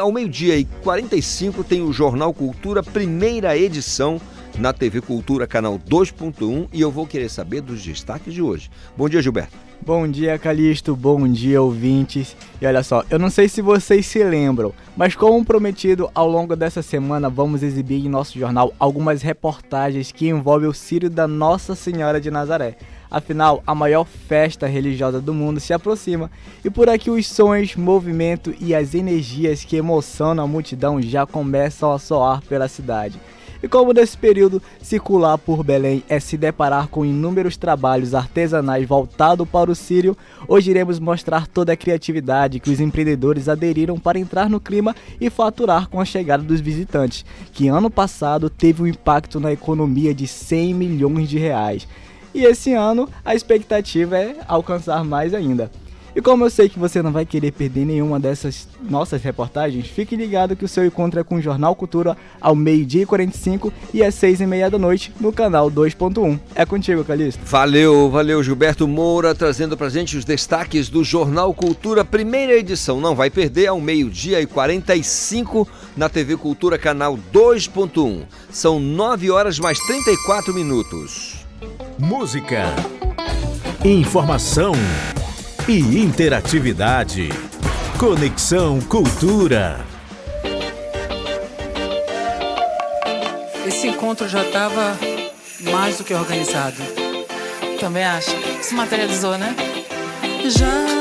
ao meio-dia e 45 tem o Jornal Cultura, primeira edição na TV Cultura, canal 2.1, e eu vou querer saber dos destaques de hoje. Bom dia, Gilberto. Bom dia, Calixto. Bom dia, ouvintes. E olha só, eu não sei se vocês se lembram, mas como prometido, ao longo dessa semana vamos exibir em nosso jornal algumas reportagens que envolvem o Círio da Nossa Senhora de Nazaré. Afinal, a maior festa religiosa do mundo se aproxima e por aqui os sons, movimento e as energias que emocionam a multidão já começam a soar pela cidade. E como nesse período circular por Belém é se deparar com inúmeros trabalhos artesanais voltados para o Sírio, hoje iremos mostrar toda a criatividade que os empreendedores aderiram para entrar no clima e faturar com a chegada dos visitantes, que ano passado teve um impacto na economia de 100 milhões de reais. E esse ano a expectativa é alcançar mais ainda. E como eu sei que você não vai querer perder nenhuma dessas nossas reportagens, fique ligado que o seu encontro é com o Jornal Cultura ao meio-dia e 45 e às seis e meia da noite no canal 2.1. É contigo, Calixto. Valeu, valeu, Gilberto Moura, trazendo pra gente os destaques do Jornal Cultura, primeira edição. Não vai perder ao meio-dia e 45 na TV Cultura, canal 2.1. São 9 horas mais 34 minutos. Música, informação e interatividade. Conexão Cultura. Esse encontro já estava mais do que organizado. Também acho. Se materializou, né? Já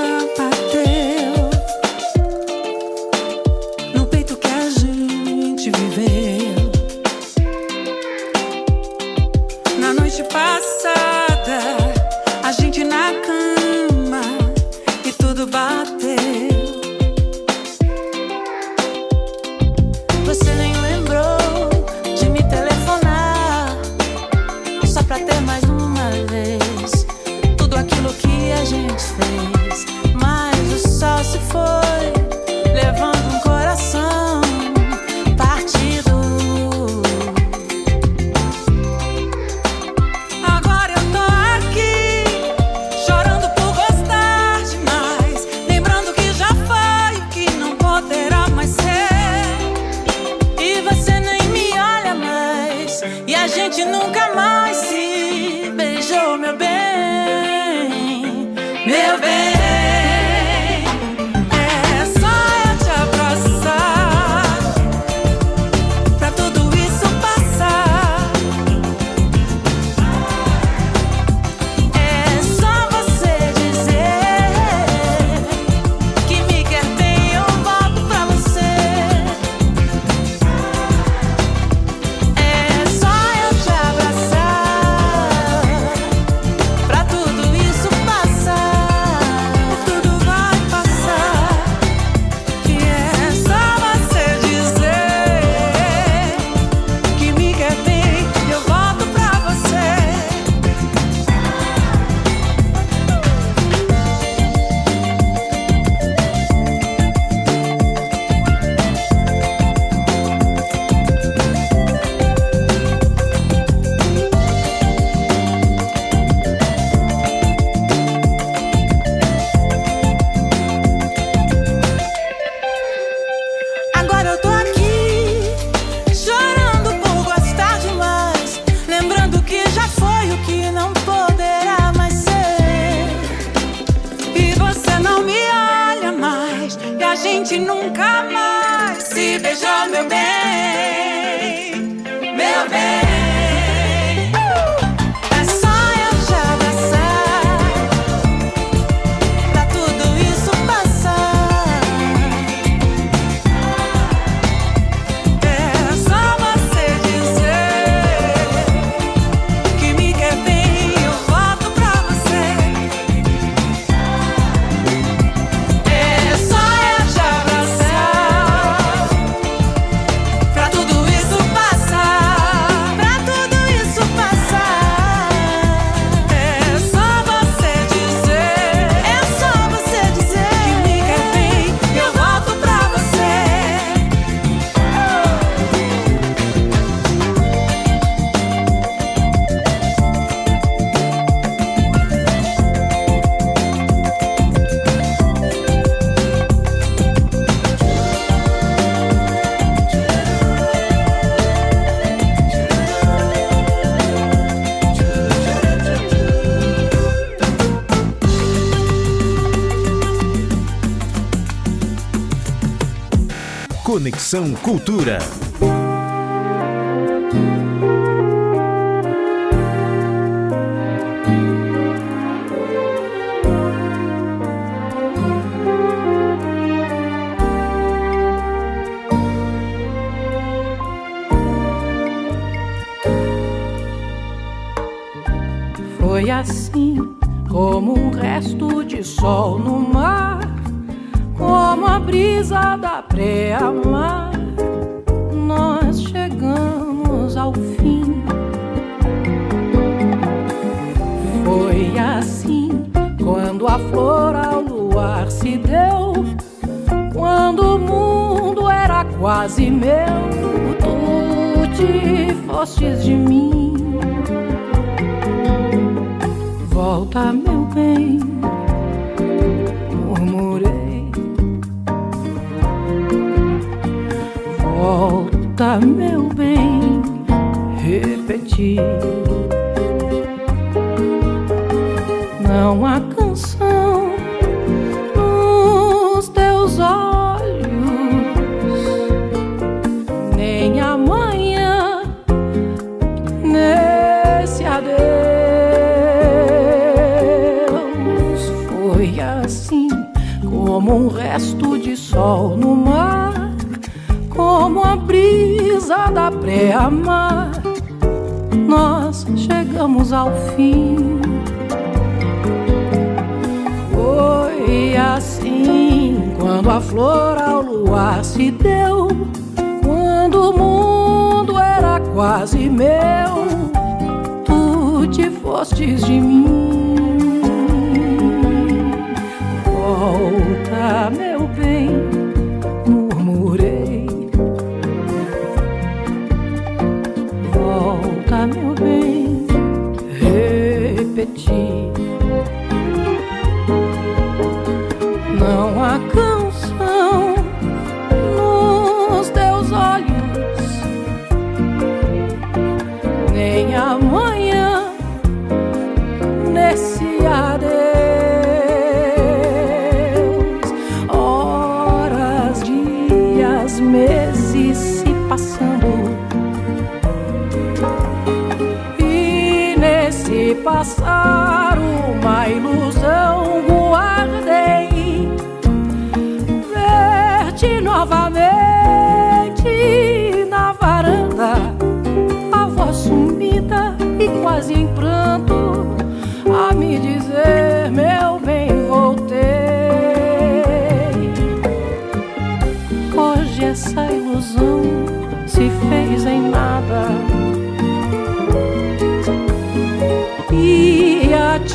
Conexão Cultura.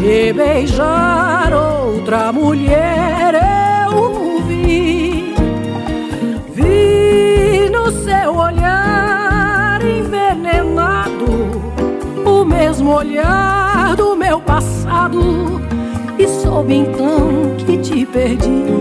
te beijar outra mulher eu vi. Vi no seu olhar envenenado o mesmo olhar do meu passado e soube então que te perdi.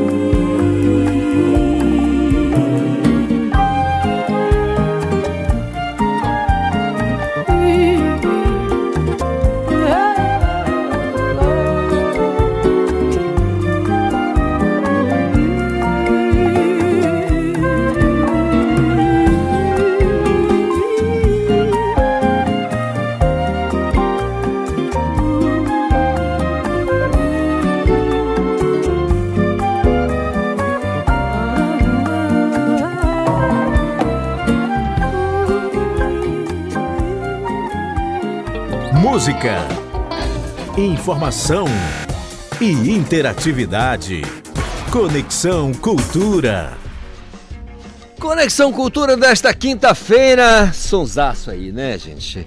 Música, informação e interatividade. Conexão Cultura. Conexão Cultura desta quinta-feira. Sonsaço aí, né, gente?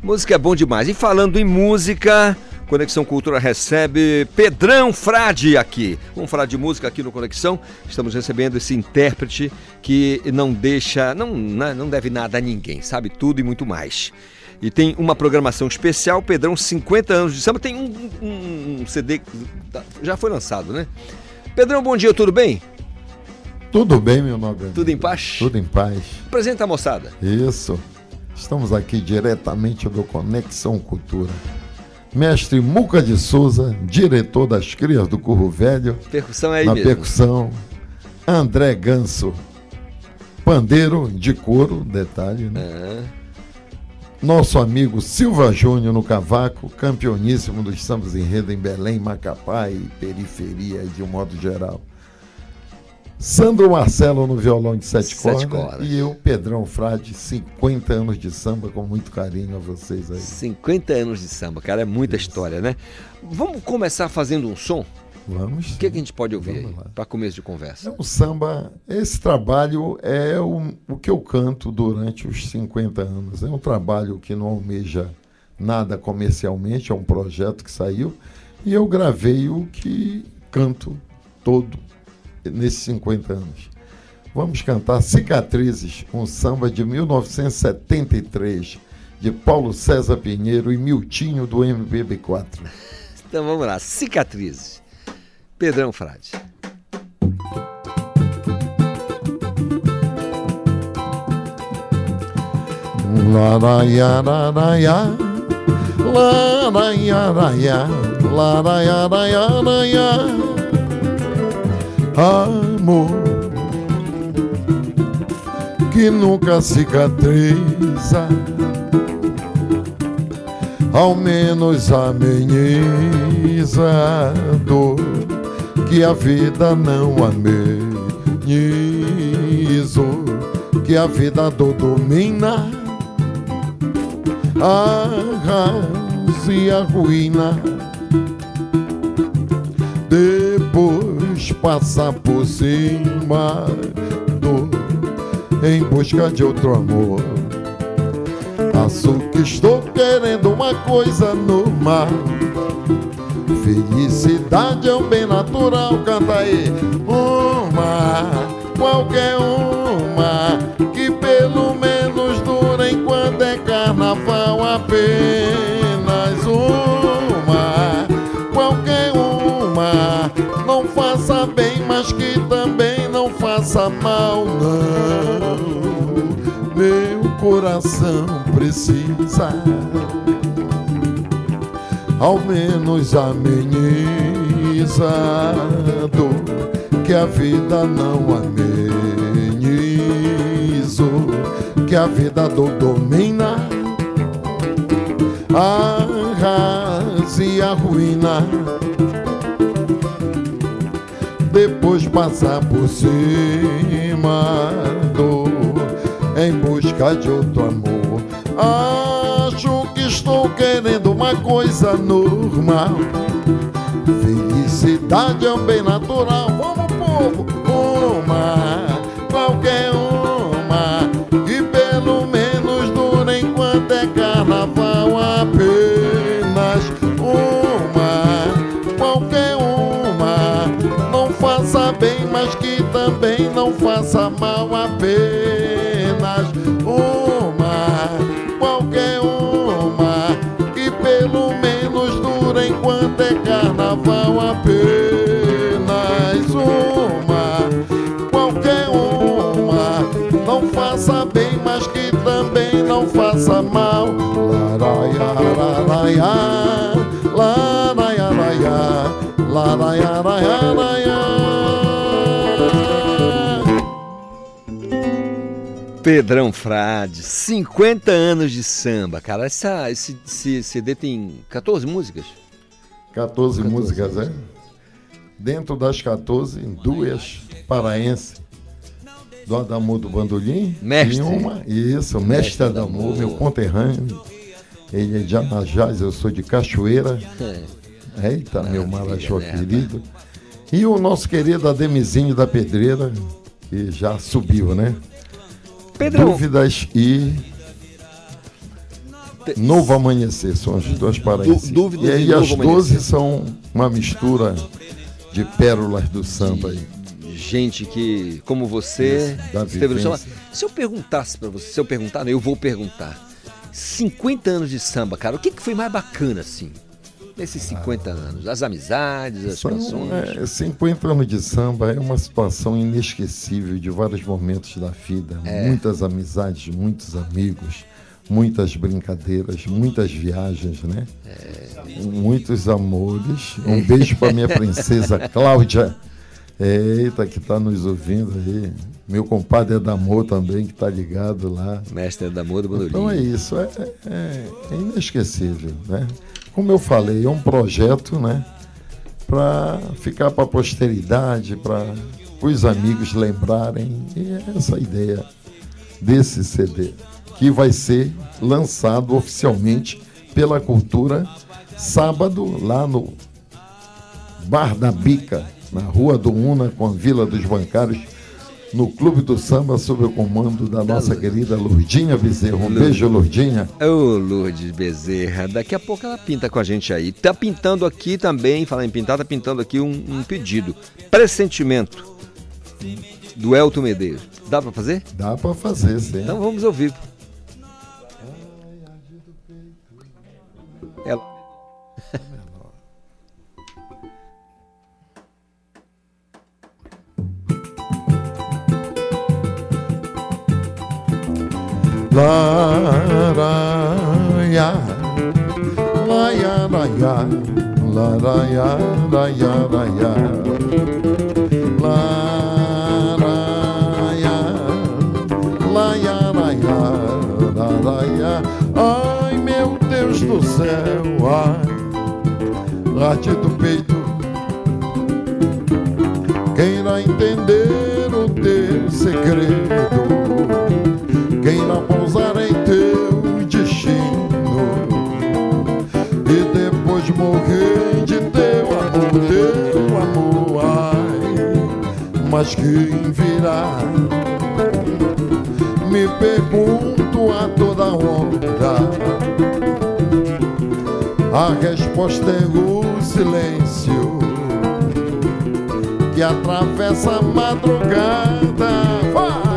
Música é bom demais. E falando em música, Conexão Cultura recebe Pedrão Frade aqui. Vamos falar de música aqui no Conexão. Estamos recebendo esse intérprete que não deixa, não, né, não deve nada a ninguém, sabe tudo e muito mais. E tem uma programação especial, Pedrão, 50 anos de samba. Tem um, um- um CD que já foi lançado, né? Pedrão, bom dia, tudo bem? Tudo bem, meu nobre amigo? Tudo em paz? Tudo em paz. Apresenta a moçada. Isso. Estamos aqui diretamente do Conexão Cultura. Mestre Muca de Souza, diretor das Crias do Curro Velho. Percussão é aí Na mesmo. percussão. André Ganso, pandeiro de couro, detalhe, né? É. Nosso amigo Silva Júnior no cavaco, campeoníssimo dos sambas enredo em Belém, Macapá e periferia de um modo geral. Sandro Marcelo no violão de sete, Sete cordas, cordas. e eu, Pedrão Frade, 50 anos de samba com muito carinho a vocês aí. 50 anos de samba, cara, é muita história, né? Vamos começar fazendo um som? Vamos. O que, que a gente pode ouvir para começo de conversa? O samba, esse trabalho é o, o que eu canto durante os 50 anos. É um trabalho que não almeja nada comercialmente, é um projeto que saiu e eu gravei o que canto todo nesses 50 anos. Vamos cantar Cicatrizes, um samba de 1973, de Paulo César Pinheiro e Miltinho do MPB4. Então vamos lá, cicatrizes. Pedrão Frade. La la ya la la ya. La la ya la ya. La ya ya ya. Amor Que nunca cicatriza Ao menos ameniza a dor Que a vida não amenizou Que a vida do domina arrasa e a ruína. Depois passa por cima do em busca de outro amor. Açúcar, estou querendo uma coisa normal. Felicidade é um bem natural, canta aí. Uma, qualquer uma, que pelo menos dure enquanto é carnaval apenas uma, qualquer uma. Não faça bem, mas que também não faça mal, não. Meu coração precisa ao menos ameniza a dor que a vida não amenizou, que a vida do domina, arrasa e a ruína, depois passar por cima do em busca de outro amor. Que estou querendo uma coisa normal. Felicidade é um bem natural. Vamos, povo! Uma, qualquer uma, que pelo menos dure enquanto é carnaval apenas. Uma, qualquer uma, não faça bem, mas que também não faça mal apenas. Faça mal. Laraia, laraia, laraia, laraia, laraia, laraia. Pedrão Frade, 50 anos de samba, cara. Essa, esse, esse CD tem 14 músicas? 14 músicas, é? Dentro das 14, duas paraenses. Do Adamor do Bandolim. Mestre. E uma, isso, Mestre, Mestre Adamor, Adamor. meu conterrâneo. Ele é de Anajás, eu sou de Cachoeira. É. Eita, meu Marajó né? querido. E o nosso querido Ademizinho da Pedreira, que já subiu, né? Pedrão. Dúvidas e Novo Amanhecer, são as duas paraísas. Dú- Dúvidas e aí e as 12 Amanhecer. são uma mistura de pérolas do samba aí. Gente que, como você, Isso, esteve no samba. Se eu perguntasse pra você, se eu perguntar, não, eu vou perguntar. 50 anos de samba, cara, o que, que foi mais bacana, assim, nesses 50 anos? As amizades, as São, canções? é, 50 anos de samba é uma situação inesquecível de vários momentos da vida. É. Muitas amizades, muitos amigos, muitas brincadeiras, muitas viagens, né? Muitos amores. Um beijo para minha princesa Cláudia. Eita, que está nos ouvindo aí. Meu compadre Edamor também, que está ligado lá. Mestre Edamor do Bandolim. Então é isso, é, é- é inesquecível, né? Como eu falei, é um projeto, né? Para ficar para a posteridade, para os amigos lembrarem. E é essa a ideia desse CD, que vai ser lançado oficialmente pela Cultura sábado lá no Bar da Bica, na Rua do Una, com a Vila dos Bancários, no Clube do Samba, sob o comando da nossa querida Lourdinha Bezerra. Um beijo, Lourdinha. Ô, Lourdes Bezerra, daqui a pouco ela pinta com a gente aí. Tá pintando aqui também, falar em pintar, tá pintando aqui um, um pedido. Pressentimento do Elton Medeiros. Dá pra fazer? Dá pra fazer, sim. Então vamos ouvir. Ela... Laraia, laia, laia, laraia, laia, laia. Laraia, laia, laia, laraia. Ai, meu Deus do céu, ai, late do peito. Quem irá entender o teu segredo? Teu amor, ai, mas quem virá? Me pergunto a toda hora. A resposta é o silêncio que atravessa a madrugada. Vai,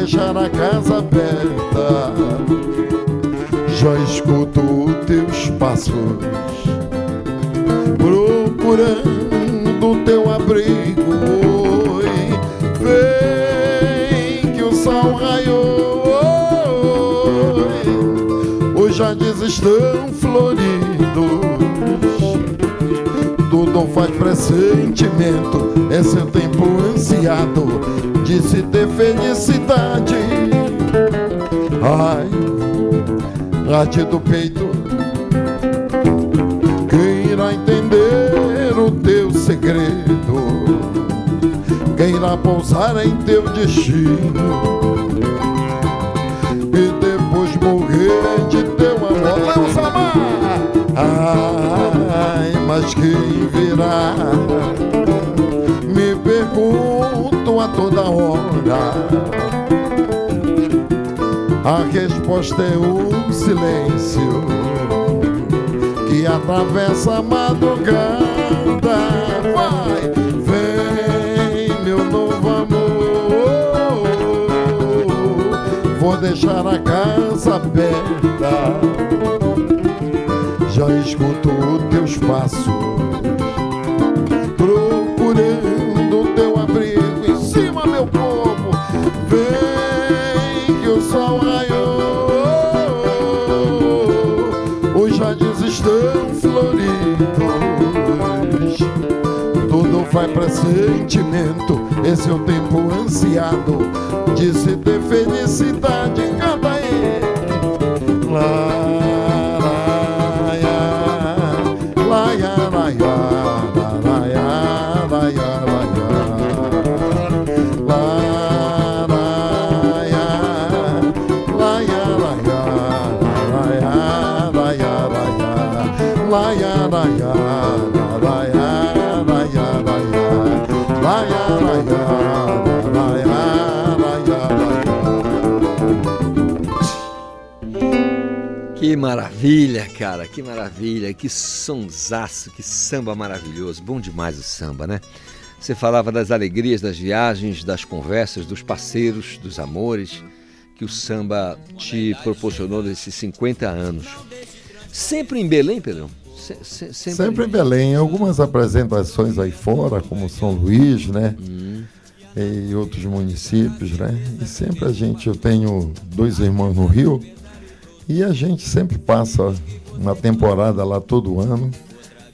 deixar a casa aberta. Já escuto teus passos, procurando teu abrigo. Oi, vem que o sol raiou. Os jardins estão floridos, tudo faz pressentimento. É seu tempo ansiado de se ter felicidade. Ai, late do peito, quem irá entender o teu segredo? Quem irá pousar em teu destino? e depois morrer de teu amor. Ai, mas quem virá? Me pergunto a toda hora. A resposta é um silêncio que atravessa a madrugada. Vai, vem, meu novo amor. Vou deixar a casa aberta. Já escuto teus passos, procurando pressentimento, esse é o tempo ansiado de se ter felicidade em cada laia, laia, laia, laia, laia. Que maravilha, cara, que maravilha, que sonsaço, que samba maravilhoso. Bom demais o samba, né? Você falava das alegrias das viagens, das conversas, dos parceiros, dos amores que o samba te proporcionou nesses 50 anos. Sempre em Belém, Pedrão? Se- se- sempre... Sempre em Belém, algumas apresentações aí fora, como São Luís, né? Hum. E outros municípios, né? E sempre a gente, eu tenho dois irmãos no Rio, e a gente sempre passa uma temporada lá todo ano.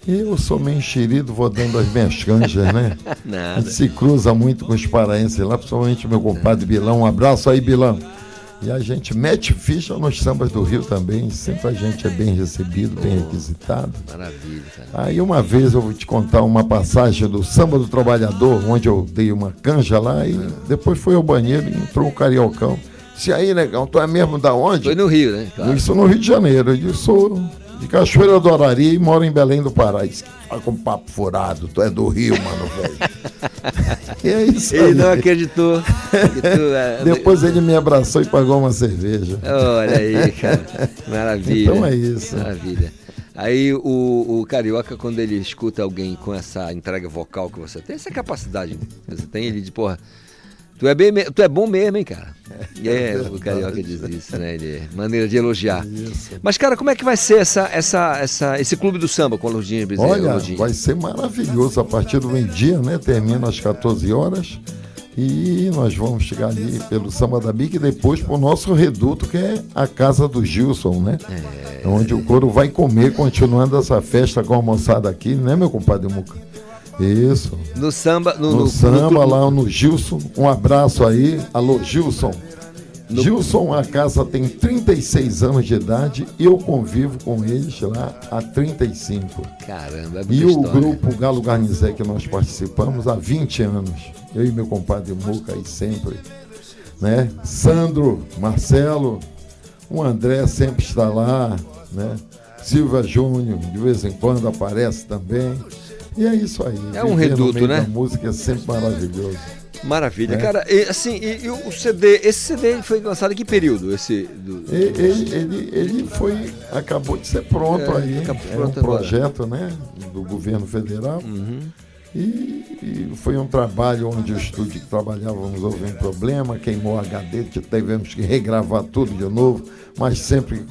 E eu sou meio enxerido, vou dando as minhas canjas, né? A Nada. gente se cruza muito com os paraenses lá, principalmente meu compadre Bilão. Um abraço aí, Bilão. E a gente mete ficha nos sambas do Rio também. Sempre a gente é bem recebido, bem requisitado. Maravilha, cara. Aí uma vez eu vou te contar uma passagem do Samba do Trabalhador, onde eu dei uma canja lá e depois fui ao banheiro e entrou um cariocão. Se aí, negão, tu é mesmo da onde? Foi no Rio, né? Claro. Isso no Rio de Janeiro. Eu disse, sou de Cachoeira do Araria e moro em Belém do Pará. Fala com papo furado, tu é do Rio, mano, velho. E é isso Ele aí. não acreditou. que tu, é, Depois ele me abraçou e pagou uma cerveja. Olha aí, cara. Maravilha. Então é isso. Maravilha. Aí o, o carioca, quando ele escuta alguém com essa entrega vocal que você tem, essa capacidade que você tem, ele diz, porra, tu é, bem, tu é bom mesmo, hein, cara? É, o carioca diz isso, né? Ele, maneira de elogiar. Mas, cara, como é que vai ser essa, essa, essa, esse clube do samba com a Lourdinha Bezerra? Olha, Lourdinha? vai ser maravilhoso a partir do meio-dia, né? Termina às 14 horas. E nós vamos chegar ali pelo Samba da Bica e depois para o nosso reduto, que é a casa do Gilson, né? É. Onde o coro vai comer, continuando essa festa com a moçada aqui, né, meu compadre Muca? Isso. No samba, no, No, no- samba, no- lá no Gilson. Um abraço aí. Alô, Gilson. Gilson, a casa tem 36 anos de idade e eu convivo com eles lá há 35. Caramba, é E o história. grupo Galo Garnizé que nós participamos há 20 anos. Eu e meu compadre Muca aí sempre. Né? Sandro, Marcelo, o André sempre está lá, né? Silva Júnior, de vez em quando aparece também. E é isso aí. É um reduto, né? da música é sempre maravilhoso. Maravilha. É. Cara, e, assim, e, e o CD, esse CD foi lançado em que período? Esse do, E- Ele, ele, ele foi, acabou de ser pronto É, aí. É um agora. projeto né, do governo federal. Uhum. E, e foi um trabalho onde o estúdio que trabalhávamos houve um problema, queimou o HD, tivemos que regravar tudo de novo, mas sempre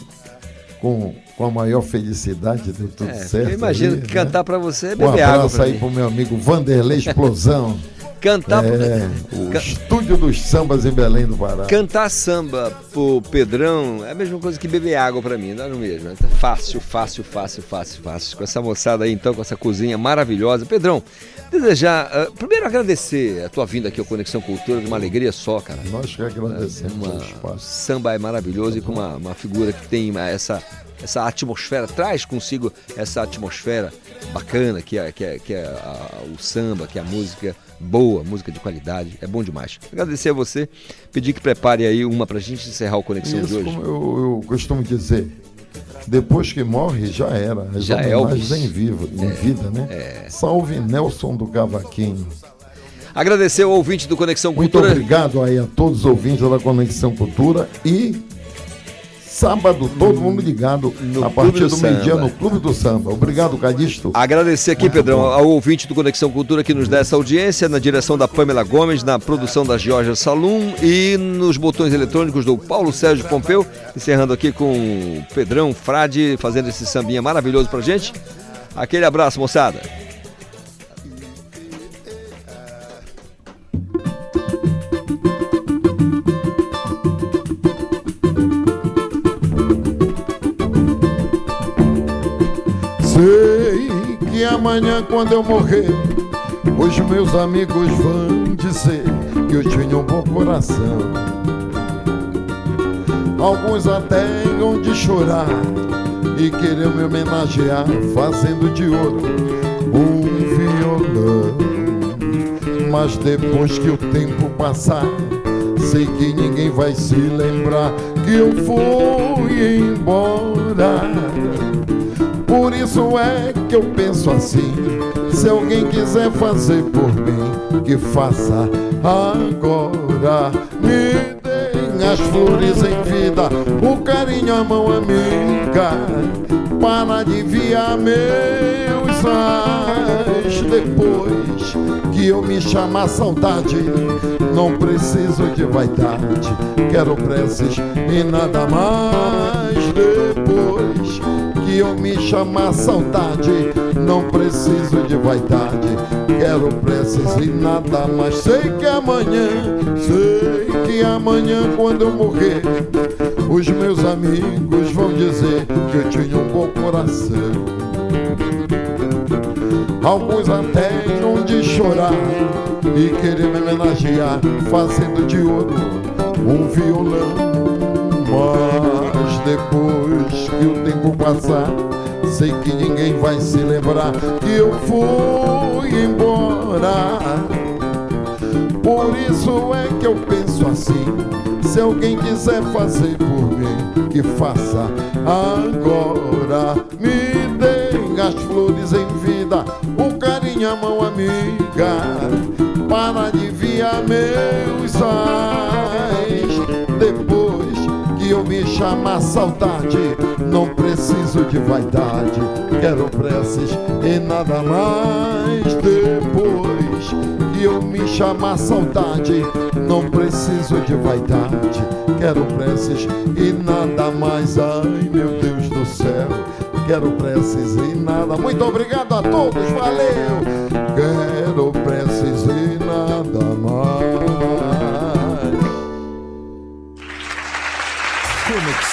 com, com a maior felicidade, deu tudo É, certo. eu imagino que né? cantar pra você é Um beber água abraço pra aí mim. pro meu amigo Vanderlei Explosão. Cantar é, o estúdio dos sambas em Belém do Pará. Cantar samba pro Pedrão é a mesma coisa que beber água pra mim, não é o mesmo? É fácil, fácil, fácil, fácil, fácil. Com essa moçada aí, então, com essa cozinha maravilhosa. Pedrão, desejar, ah, primeiro agradecer a tua vinda aqui ao Conexão Cultura, uma alegria só, cara. Nós que agradecemos Uma- o espaço. samba é maravilhoso e com uma, uma figura que tem essa, essa atmosfera, traz consigo essa atmosfera bacana que é, que é, que é a- o samba, que é a música boa, música de qualidade, é bom demais. Agradecer a você, pedir que prepare aí uma pra gente encerrar o Conexão de Isso, hoje. como eu, eu costumo dizer, depois que morre, já era. As Já é Elvis. em, vivo, em É, vida, né? Salve Nelson do Cavaquinho. Agradecer ao ouvinte do Conexão Muito Cultura. obrigado aí a todos os ouvintes da Conexão Cultura e sábado todo mundo ligado a Clube partir do do meio-dia no Clube do Samba. Obrigado, Calixto. Agradecer aqui, Pedrão, ao ouvinte do Conexão Cultura que nos dá essa audiência, na direção da Pamela Gomes, na produção da Georgia Salum e nos botões eletrônicos do Paulo Sérgio Pompeu, encerrando aqui com o Pedrão Frade fazendo esse sambinha maravilhoso pra gente. Aquele abraço, moçada. Sei que amanhã, quando eu morrer, os meus amigos vão dizer que eu tinha um bom coração. Alguns até hão de chorar e querer me homenagear, fazendo de ouro um violão. Mas depois que o tempo passar, sei que ninguém vai se lembrar que eu fui embora. Por isso é que eu penso assim: se alguém quiser fazer por mim, que faça agora. Me deem as flores em vida, o carinho, a mão amiga, para aliviar meus ais. Depois que eu me chamar saudade, não preciso de vaidade, quero preces e nada mais. Depois eu me chamar saudade, não preciso de vaidade, quero preces e nada mais. Sei que amanhã, sei que amanhã, quando eu morrer, os meus amigos vão dizer que eu tinha um bom coração. Alguns até hão de chorar e querer me homenagear, fazendo de ouro um violão. Mas depois que o tempo passar, sei que ninguém vai se lembrar que eu fui embora. Por isso é que eu penso assim. Se alguém quiser fazer por mim, que faça agora. Me deem as flores em vida, o carinho, a mão amiga, para aliviar meus ais. Chamar saudade, não preciso de vaidade, quero preces e nada mais. Depois que eu me chamar saudade, não preciso de vaidade, quero preces e nada mais. Ai meu Deus do céu, quero preces e nada. Muito obrigado a todos, valeu. Quero preces e nada mais.